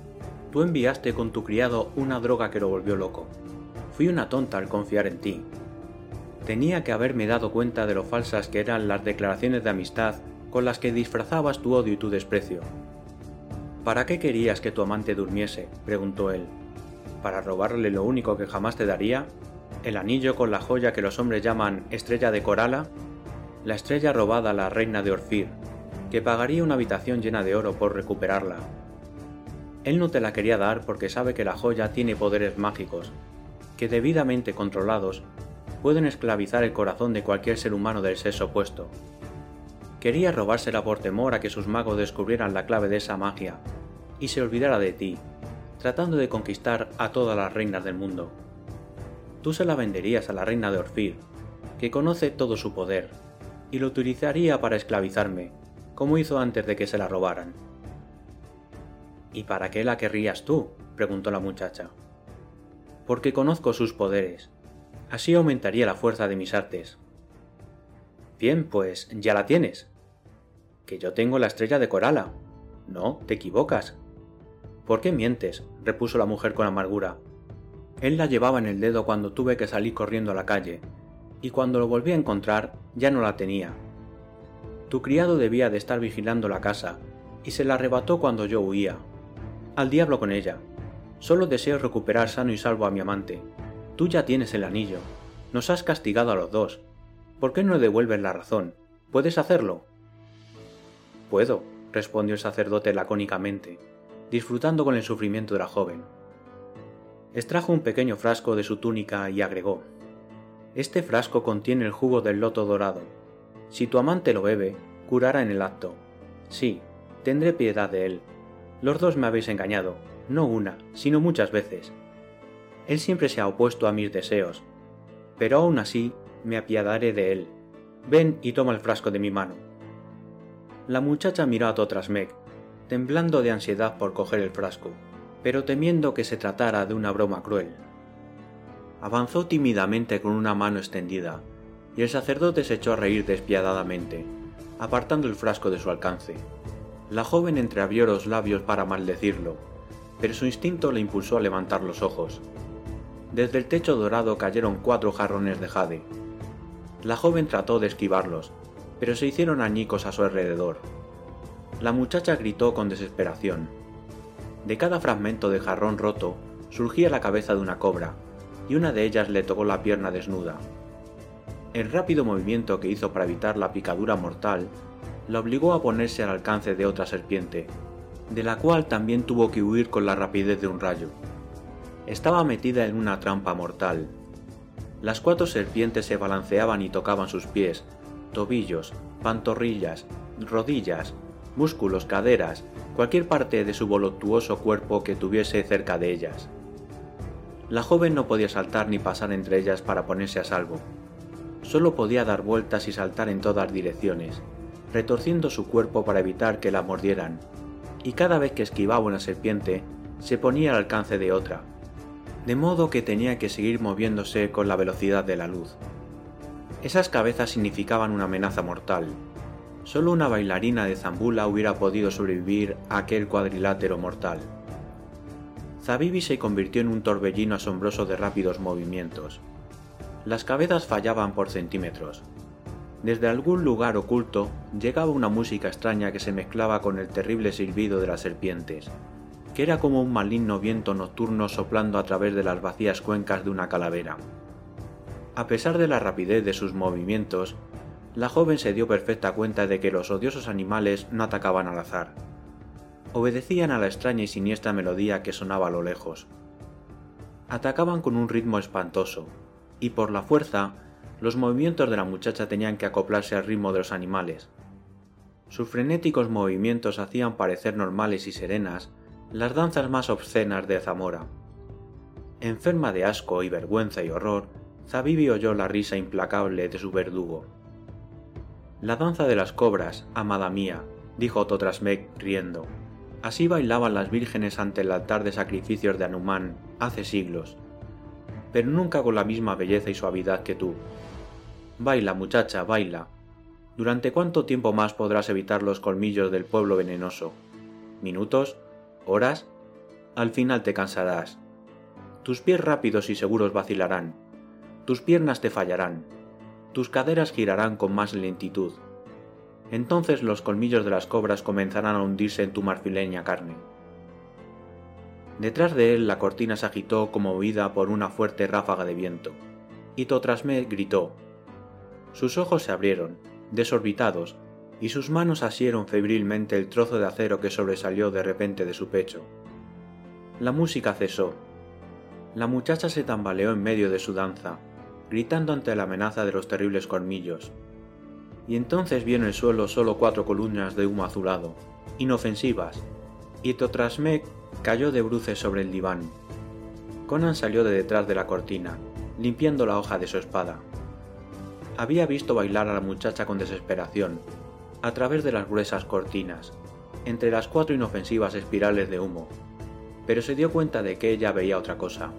Speaker 1: Tú enviaste con tu criado una droga que lo volvió loco. Fui una tonta al confiar en ti. Tenía que haberme dado cuenta de lo falsas que eran las declaraciones de amistad con las que disfrazabas tu odio y tu desprecio. ¿Para qué querías que tu amante durmiese? preguntó él. ¿Para robarle lo único que jamás te daría? ¿El anillo con la joya que los hombres llaman estrella de Corala? La estrella robada a la reina de Orfir, que pagaría una habitación llena de oro por recuperarla, él no te la quería dar porque sabe que la joya tiene poderes mágicos, que debidamente controlados pueden esclavizar el corazón de cualquier ser humano del sexo opuesto. Quería robársela por temor a que sus magos descubrieran la clave de esa magia y se olvidara de ti, tratando de conquistar a todas las reinas del mundo. Tú se la venderías a la reina de Orfir, que conoce todo su poder, y lo utilizaría para esclavizarme, como hizo antes de que se la robaran. ¿Y para qué la querrías tú? preguntó la muchacha. Porque conozco sus poderes. Así aumentaría la fuerza de mis artes. Bien, pues ya la tienes. Que yo tengo la estrella de Corala. No, te equivocas. ¿Por qué mientes? repuso la mujer con amargura. Él la llevaba en el dedo cuando tuve que salir corriendo a la calle, y cuando lo volví a encontrar ya no la tenía. Tu criado debía de estar vigilando la casa, y se la arrebató cuando yo huía. Al diablo con ella. Solo deseo recuperar sano y salvo a mi amante. Tú ya tienes el anillo. Nos has castigado a los dos. ¿Por qué no devuelves la razón? ¿Puedes hacerlo? Puedo, respondió el sacerdote lacónicamente, disfrutando con el sufrimiento de la joven. Extrajo un pequeño frasco de su túnica y agregó Este frasco contiene el jugo del loto dorado. Si tu amante lo bebe, curará en el acto. Sí, tendré piedad de él, los dos me habéis engañado, no una, sino muchas veces. Él siempre se ha opuesto a mis deseos, pero aún así me apiadaré de él. Ven y toma el frasco de mi mano. La muchacha miró a Totrasmek, temblando de ansiedad por coger el frasco, pero temiendo que se tratara de una broma cruel. Avanzó tímidamente con una mano extendida, y el sacerdote se echó a reír despiadadamente, apartando el frasco de su alcance. La joven entreabrió los labios para maldecirlo, pero su instinto le impulsó a levantar los ojos. Desde el techo dorado cayeron cuatro jarrones de jade. La joven trató de esquivarlos, pero se hicieron añicos a su alrededor. La muchacha gritó con desesperación. De cada fragmento de jarrón roto surgía la cabeza de una cobra, y una de ellas le tocó la pierna desnuda. El rápido movimiento que hizo para evitar la picadura mortal la obligó a ponerse al alcance de otra serpiente, de la cual también tuvo que huir con la rapidez de un rayo. Estaba metida en una trampa mortal. Las cuatro serpientes se balanceaban y tocaban sus pies, tobillos, pantorrillas, rodillas, músculos, caderas, cualquier parte de su voluptuoso cuerpo que tuviese cerca de ellas. La joven no podía saltar ni pasar entre ellas para ponerse a salvo. Solo podía dar vueltas y saltar en todas direcciones, retorciendo su cuerpo para evitar que la mordieran, y cada vez que esquivaba una serpiente, se ponía al alcance de otra, de modo que tenía que seguir moviéndose con la velocidad de la luz. Esas cabezas significaban una amenaza mortal. Solo una bailarina de zambula hubiera podido sobrevivir a aquel cuadrilátero mortal. Zabibi se convirtió en un torbellino asombroso de rápidos movimientos. Las cabezas fallaban por centímetros, desde algún lugar oculto llegaba una música extraña que se mezclaba con el terrible silbido de las serpientes, que era como un maligno viento nocturno soplando a través de las vacías cuencas de una calavera. A pesar de la rapidez de sus movimientos, la joven se dio perfecta cuenta de que los odiosos animales no atacaban al azar. Obedecían a la extraña y siniestra melodía que sonaba a lo lejos. Atacaban con un ritmo espantoso, y por la fuerza los movimientos de la muchacha tenían que acoplarse al ritmo de los animales. Sus frenéticos movimientos hacían parecer normales y serenas las danzas más obscenas de Zamora. Enferma de asco y vergüenza y horror, Zabibi oyó la risa implacable de su verdugo. La danza de las cobras, amada mía, dijo Totrasmek riendo. Así bailaban las vírgenes ante el altar de sacrificios de Anumán hace siglos, pero nunca con la misma belleza y suavidad que tú. Baila, muchacha, baila. ¿Durante cuánto tiempo más podrás evitar los colmillos del pueblo venenoso? ¿Minutos? ¿Horas? Al final te cansarás. Tus pies rápidos y seguros vacilarán. Tus piernas te fallarán. Tus caderas girarán con más lentitud. Entonces los colmillos de las cobras comenzarán a hundirse en tu marfileña carne. Detrás de él la cortina se agitó como movida por una fuerte ráfaga de viento, y Totrasme gritó, sus ojos se abrieron, desorbitados, y sus manos asieron febrilmente el trozo de acero que sobresalió de repente de su pecho. La música cesó. La muchacha se tambaleó en medio de su danza, gritando ante la amenaza de los terribles colmillos. Y entonces vio en el suelo solo cuatro columnas de humo azulado, inofensivas, y Totrasmek cayó de bruces sobre el diván. Conan salió de detrás de la cortina, limpiando la hoja de su espada. Había visto bailar a la muchacha con desesperación, a través de las gruesas cortinas, entre las cuatro inofensivas espirales de humo, pero se dio cuenta de que ella veía otra cosa.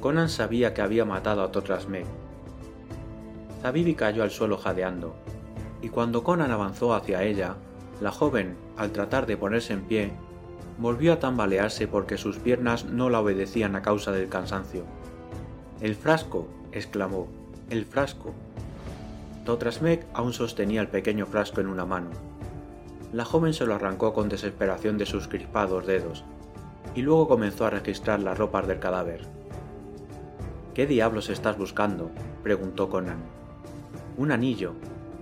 Speaker 1: Conan sabía que había matado a Totrasmek. Zabibi cayó al suelo jadeando, y cuando Conan avanzó hacia ella, la joven, al tratar de ponerse en pie, volvió a tambalearse porque sus piernas no la obedecían a causa del cansancio. El frasco, exclamó, el frasco. Totrasmek aún sostenía el pequeño frasco en una mano. La joven se lo arrancó con desesperación de sus crispados dedos, y luego comenzó a registrar las ropas del cadáver. ¿Qué diablos estás buscando? preguntó Conan. Un anillo,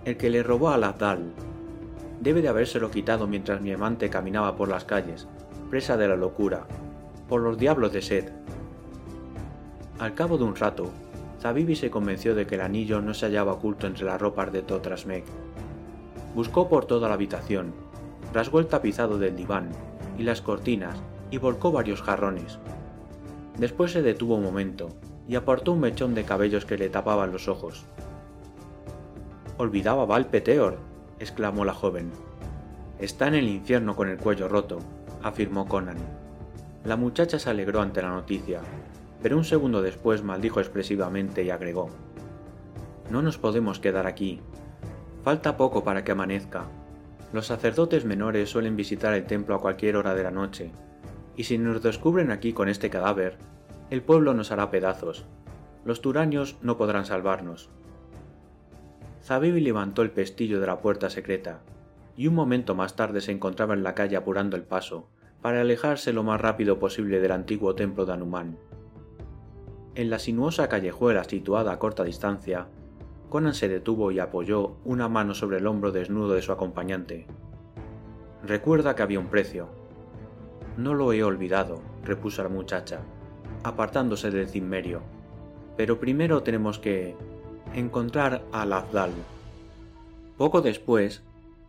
Speaker 1: el que le robó al Abdal. Debe de habérselo quitado mientras mi amante caminaba por las calles, presa de la locura, por los diablos de sed. Al cabo de un rato, Zabibi se convenció de que el anillo no se hallaba oculto entre las ropas de Totrasmek. Buscó por toda la habitación, rasgó el tapizado del diván y las cortinas y volcó varios jarrones. Después se detuvo un momento y apartó un mechón de cabellos que le tapaban los ojos. Olvidaba Val Peteor, exclamó la joven. Está en el infierno con el cuello roto, afirmó Conan. La muchacha se alegró ante la noticia, pero un segundo después maldijo expresivamente y agregó No nos podemos quedar aquí. Falta poco para que amanezca. Los sacerdotes menores suelen visitar el templo a cualquier hora de la noche, y si nos descubren aquí con este cadáver, el pueblo nos hará pedazos. Los turaños no podrán salvarnos. Zabibi levantó el pestillo de la puerta secreta, y un momento más tarde se encontraba en la calle apurando el paso, para alejarse lo más rápido posible del antiguo templo de Anumán. En la sinuosa callejuela situada a corta distancia, Conan se detuvo y apoyó una mano sobre el hombro desnudo de su acompañante. Recuerda que había un precio. No lo he olvidado, repuso la muchacha, apartándose del cimmerio. Pero primero tenemos que encontrar al Afdal. Poco después,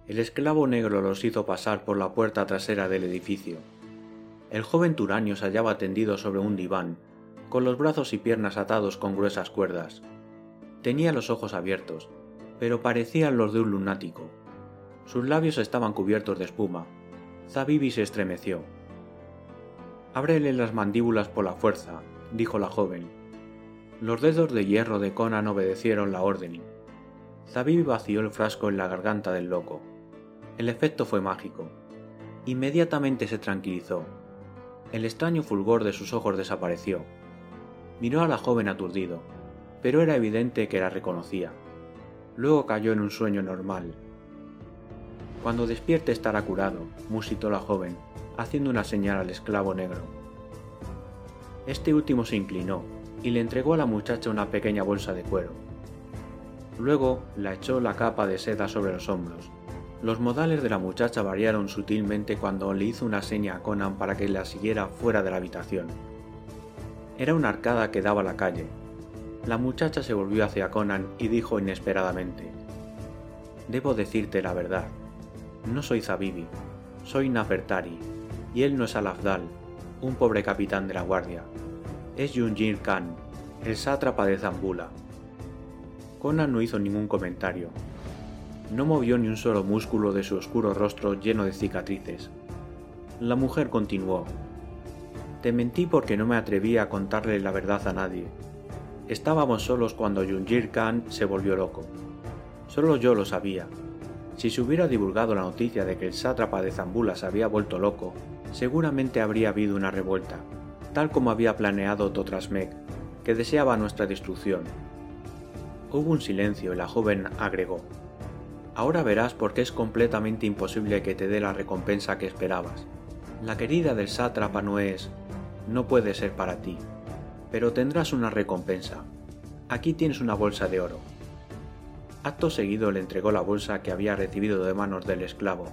Speaker 1: el esclavo negro los hizo pasar por la puerta trasera del edificio. El joven turanio se hallaba tendido sobre un diván, con los brazos y piernas atados con gruesas cuerdas. Tenía los ojos abiertos, pero parecían los de un lunático. Sus labios estaban cubiertos de espuma. Zabibi se estremeció. Ábrele las mandíbulas por la fuerza, dijo la joven. Los dedos de hierro de Conan obedecieron la orden. Zabibi vació el frasco en la garganta del loco. El efecto fue mágico. Inmediatamente se tranquilizó. El extraño fulgor de sus ojos desapareció. Miró a la joven aturdido, pero era evidente que la reconocía. Luego cayó en un sueño normal. Cuando despierte estará curado, musitó la joven, haciendo una señal al esclavo negro. Este último se inclinó y le entregó a la muchacha una pequeña bolsa de cuero. Luego la echó la capa de seda sobre los hombros los modales de la muchacha variaron sutilmente cuando le hizo una seña a Conan para que la siguiera fuera de la habitación. Era una arcada que daba a la calle. La muchacha se volvió hacia Conan y dijo inesperadamente, Debo decirte la verdad. No soy Zabibi, soy Nafertari, y él no es Al-Afdal, un pobre capitán de la guardia. Es Yunjir Khan, el sátrapa de Zambula. Conan no hizo ningún comentario, no movió ni un solo músculo de su oscuro rostro lleno de cicatrices. La mujer continuó. Te mentí porque no me atrevía a contarle la verdad a nadie. Estábamos solos cuando Yunjir Khan se volvió loco. Solo yo lo sabía. Si se hubiera divulgado la noticia de que el sátrapa de Zambula se había vuelto loco, seguramente habría habido una revuelta, tal como había planeado Totrasmek, que deseaba nuestra destrucción. Hubo un silencio y la joven agregó. Ahora verás por qué es completamente imposible que te dé la recompensa que esperabas. La querida del sátrapa no es... no puede ser para ti, pero tendrás una recompensa. Aquí tienes una bolsa de oro. Acto seguido le entregó la bolsa que había recibido de manos del esclavo.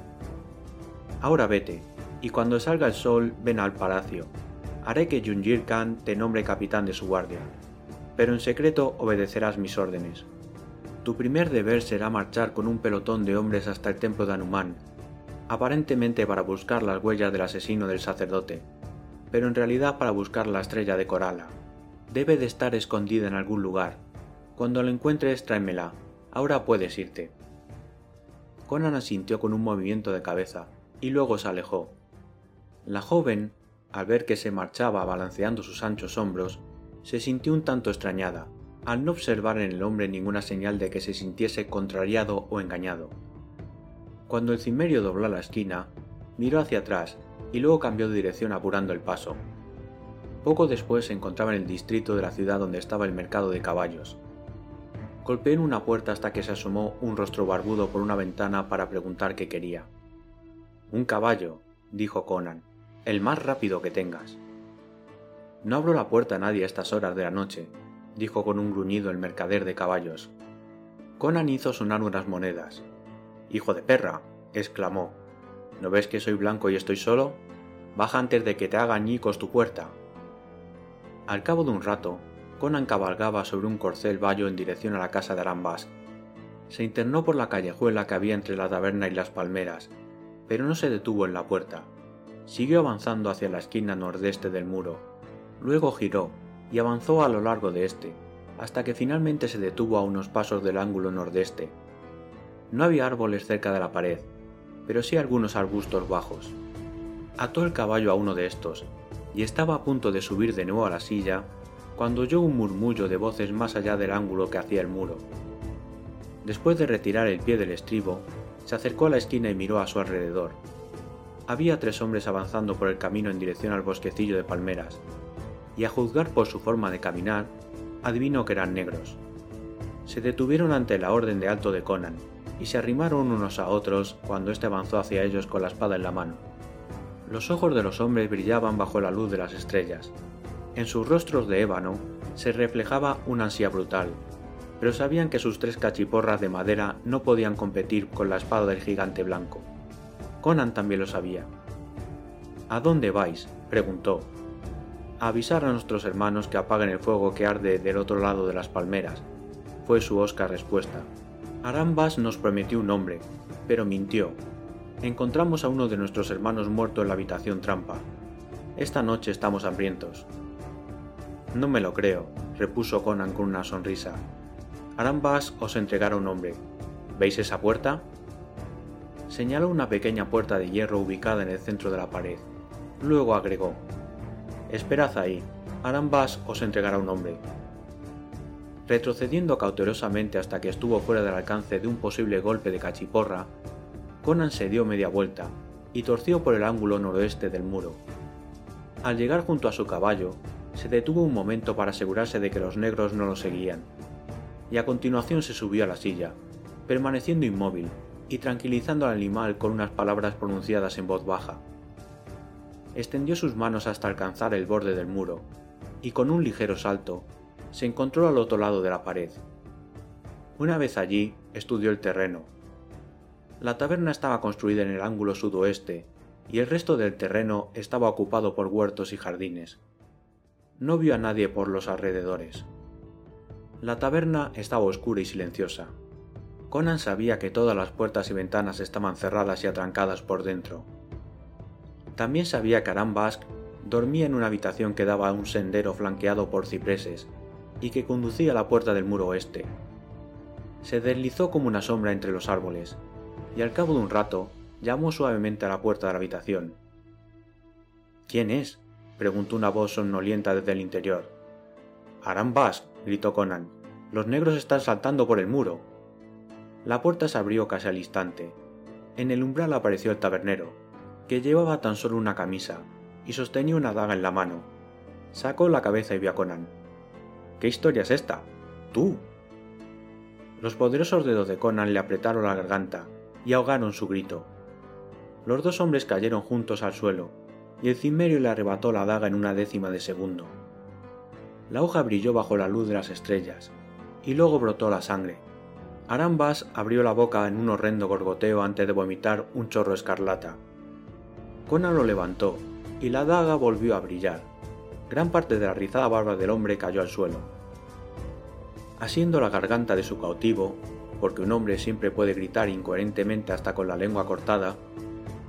Speaker 1: Ahora vete, y cuando salga el sol ven al palacio. Haré que Junjir Khan te nombre capitán de su guardia, pero en secreto obedecerás mis órdenes. Tu primer deber será marchar con un pelotón de hombres hasta el templo de Anumán, aparentemente para buscar las huellas del asesino del sacerdote. Pero en realidad para buscar la estrella de Corala. Debe de estar escondida en algún lugar. Cuando la encuentres, tráemela. Ahora puedes irte. Conan asintió con un movimiento de cabeza y luego se alejó. La joven, al ver que se marchaba balanceando sus anchos hombros, se sintió un tanto extrañada, al no observar en el hombre ninguna señal de que se sintiese contrariado o engañado. Cuando el cimerio dobló la esquina, miró hacia atrás y luego cambió de dirección apurando el paso. Poco después se encontraba en el distrito de la ciudad donde estaba el mercado de caballos. Golpeó en una puerta hasta que se asomó un rostro barbudo por una ventana para preguntar qué quería. Un caballo, dijo Conan, el más rápido que tengas. No abro la puerta a nadie a estas horas de la noche, dijo con un gruñido el mercader de caballos. Conan hizo sonar unas monedas. Hijo de perra, exclamó. ¿No ves que soy blanco y estoy solo? Baja antes de que te haga añicos tu puerta. Al cabo de un rato, Conan cabalgaba sobre un corcel bayo en dirección a la casa de Arambas. Se internó por la callejuela que había entre la taberna y las palmeras, pero no se detuvo en la puerta. Siguió avanzando hacia la esquina nordeste del muro. Luego giró y avanzó a lo largo de este, hasta que finalmente se detuvo a unos pasos del ángulo nordeste. No había árboles cerca de la pared, pero sí algunos arbustos bajos. Ató el caballo a uno de estos, y estaba a punto de subir de nuevo a la silla cuando oyó un murmullo de voces más allá del ángulo que hacía el muro. Después de retirar el pie del estribo, se acercó a la esquina y miró a su alrededor. Había tres hombres avanzando por el camino en dirección al bosquecillo de palmeras, y a juzgar por su forma de caminar, adivinó que eran negros. Se detuvieron ante la orden de alto de Conan, y se arrimaron unos a otros cuando éste avanzó hacia ellos con la espada en la mano. Los ojos de los hombres brillaban bajo la luz de las estrellas. En sus rostros de ébano se reflejaba una ansia brutal, pero sabían que sus tres cachiporras de madera no podían competir con la espada del gigante blanco. Conan también lo sabía. ¿A dónde vais? preguntó, avisar a nuestros hermanos que apaguen el fuego que arde del otro lado de las palmeras, fue su osca respuesta. Arambas nos prometió un hombre, pero mintió. Encontramos a uno de nuestros hermanos muerto en la habitación trampa. Esta noche estamos hambrientos. No me lo creo, repuso Conan con una sonrisa. Arambas os entregará un hombre. ¿Veis esa puerta? Señaló una pequeña puerta de hierro ubicada en el centro de la pared. Luego agregó, Esperad ahí, Arambas os entregará un hombre. Retrocediendo cautelosamente hasta que estuvo fuera del alcance de un posible golpe de cachiporra, Conan se dio media vuelta y torció por el ángulo noroeste del muro. Al llegar junto a su caballo, se detuvo un momento para asegurarse de que los negros no lo seguían, y a continuación se subió a la silla, permaneciendo inmóvil y tranquilizando al animal con unas palabras pronunciadas en voz baja extendió sus manos hasta alcanzar el borde del muro, y con un ligero salto, se encontró al otro lado de la pared. Una vez allí, estudió el terreno. La taberna estaba construida en el ángulo sudoeste, y el resto del terreno estaba ocupado por huertos y jardines. No vio a nadie por los alrededores. La taberna estaba oscura y silenciosa. Conan sabía que todas las puertas y ventanas estaban cerradas y atrancadas por dentro también sabía que Aram dormía en una habitación que daba a un sendero flanqueado por cipreses y que conducía a la puerta del muro oeste. Se deslizó como una sombra entre los árboles y al cabo de un rato llamó suavemente a la puerta de la habitación. ¿Quién es? preguntó una voz somnolienta desde el interior. Aram gritó Conan. Los negros están saltando por el muro. La puerta se abrió casi al instante. En el umbral apareció el tabernero, que llevaba tan solo una camisa y sostenía una daga en la mano. Sacó la cabeza y vio a Conan. ¿Qué historia es esta? ¡Tú! Los poderosos dedos de Conan le apretaron la garganta y ahogaron su grito. Los dos hombres cayeron juntos al suelo, y el cimerio le arrebató la daga en una décima de segundo. La hoja brilló bajo la luz de las estrellas, y luego brotó la sangre. Arambas abrió la boca en un horrendo gorgoteo antes de vomitar un chorro escarlata. Conan lo levantó, y la daga volvió a brillar. Gran parte de la rizada barba del hombre cayó al suelo. Asiendo la garganta de su cautivo, porque un hombre siempre puede gritar incoherentemente hasta con la lengua cortada,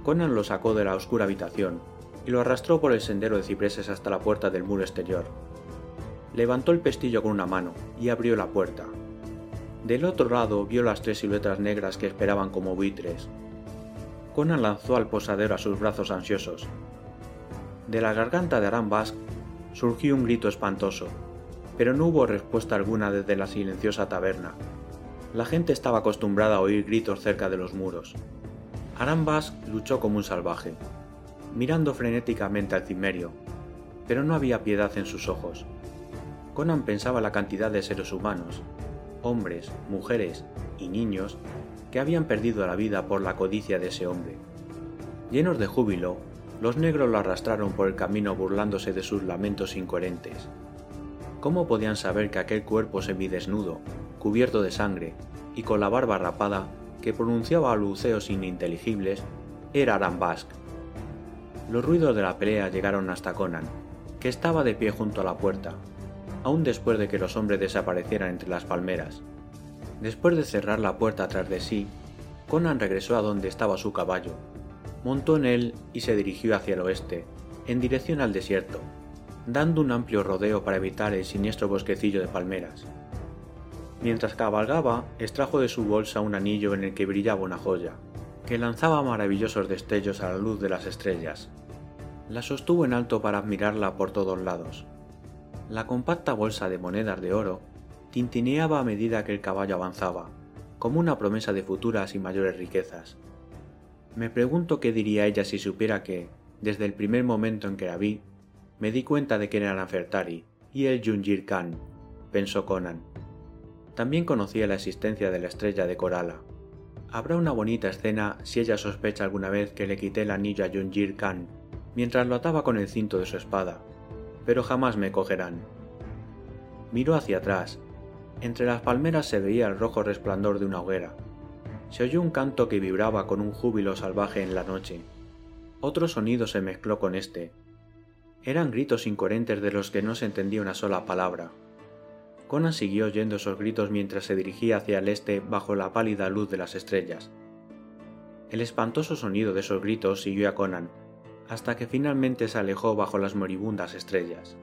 Speaker 1: Conan lo sacó de la oscura habitación y lo arrastró por el sendero de cipreses hasta la puerta del muro exterior. Levantó el pestillo con una mano y abrió la puerta. Del otro lado vio las tres siluetas negras que esperaban como buitres. Conan lanzó al posadero a sus brazos ansiosos. De la garganta de Arambask surgió un grito espantoso, pero no hubo respuesta alguna desde la silenciosa taberna. La gente estaba acostumbrada a oír gritos cerca de los muros. Arambas luchó como un salvaje, mirando frenéticamente al cimerio, pero no había piedad en sus ojos. Conan pensaba la cantidad de seres humanos, hombres, mujeres y niños que habían perdido la vida por la codicia de ese hombre. Llenos de júbilo, los negros lo arrastraron por el camino burlándose de sus lamentos incoherentes. ¿Cómo podían saber que aquel cuerpo semidesnudo, cubierto de sangre y con la barba rapada, que pronunciaba aluceos ininteligibles, era Arambask. Los ruidos de la pelea llegaron hasta Conan, que estaba de pie junto a la puerta, aún después de que los hombres desaparecieran entre las palmeras. Después de cerrar la puerta tras de sí, Conan regresó a donde estaba su caballo, montó en él y se dirigió hacia el oeste, en dirección al desierto, dando un amplio rodeo para evitar el siniestro bosquecillo de palmeras. Mientras cabalgaba, extrajo de su bolsa un anillo en el que brillaba una joya, que lanzaba maravillosos destellos a la luz de las estrellas. La sostuvo en alto para admirarla por todos lados. La compacta bolsa de monedas de oro tintineaba a medida que el caballo avanzaba, como una promesa de futuras y mayores riquezas. Me pregunto qué diría ella si supiera que, desde el primer momento en que la vi, me di cuenta de que era Nafertari y el Junjir Khan, pensó Conan. También conocía la existencia de la estrella de Corala. Habrá una bonita escena si ella sospecha alguna vez que le quité el anillo a Junjir Khan mientras lo ataba con el cinto de su espada, pero jamás me cogerán. Miró hacia atrás. Entre las palmeras se veía el rojo resplandor de una hoguera. Se oyó un canto que vibraba con un júbilo salvaje en la noche. Otro sonido se mezcló con este, eran gritos incoherentes de los que no se entendía una sola palabra. Conan siguió oyendo esos gritos mientras se dirigía hacia el este bajo la pálida luz de las estrellas. El espantoso sonido de esos gritos siguió a Conan, hasta que finalmente se alejó bajo las moribundas estrellas.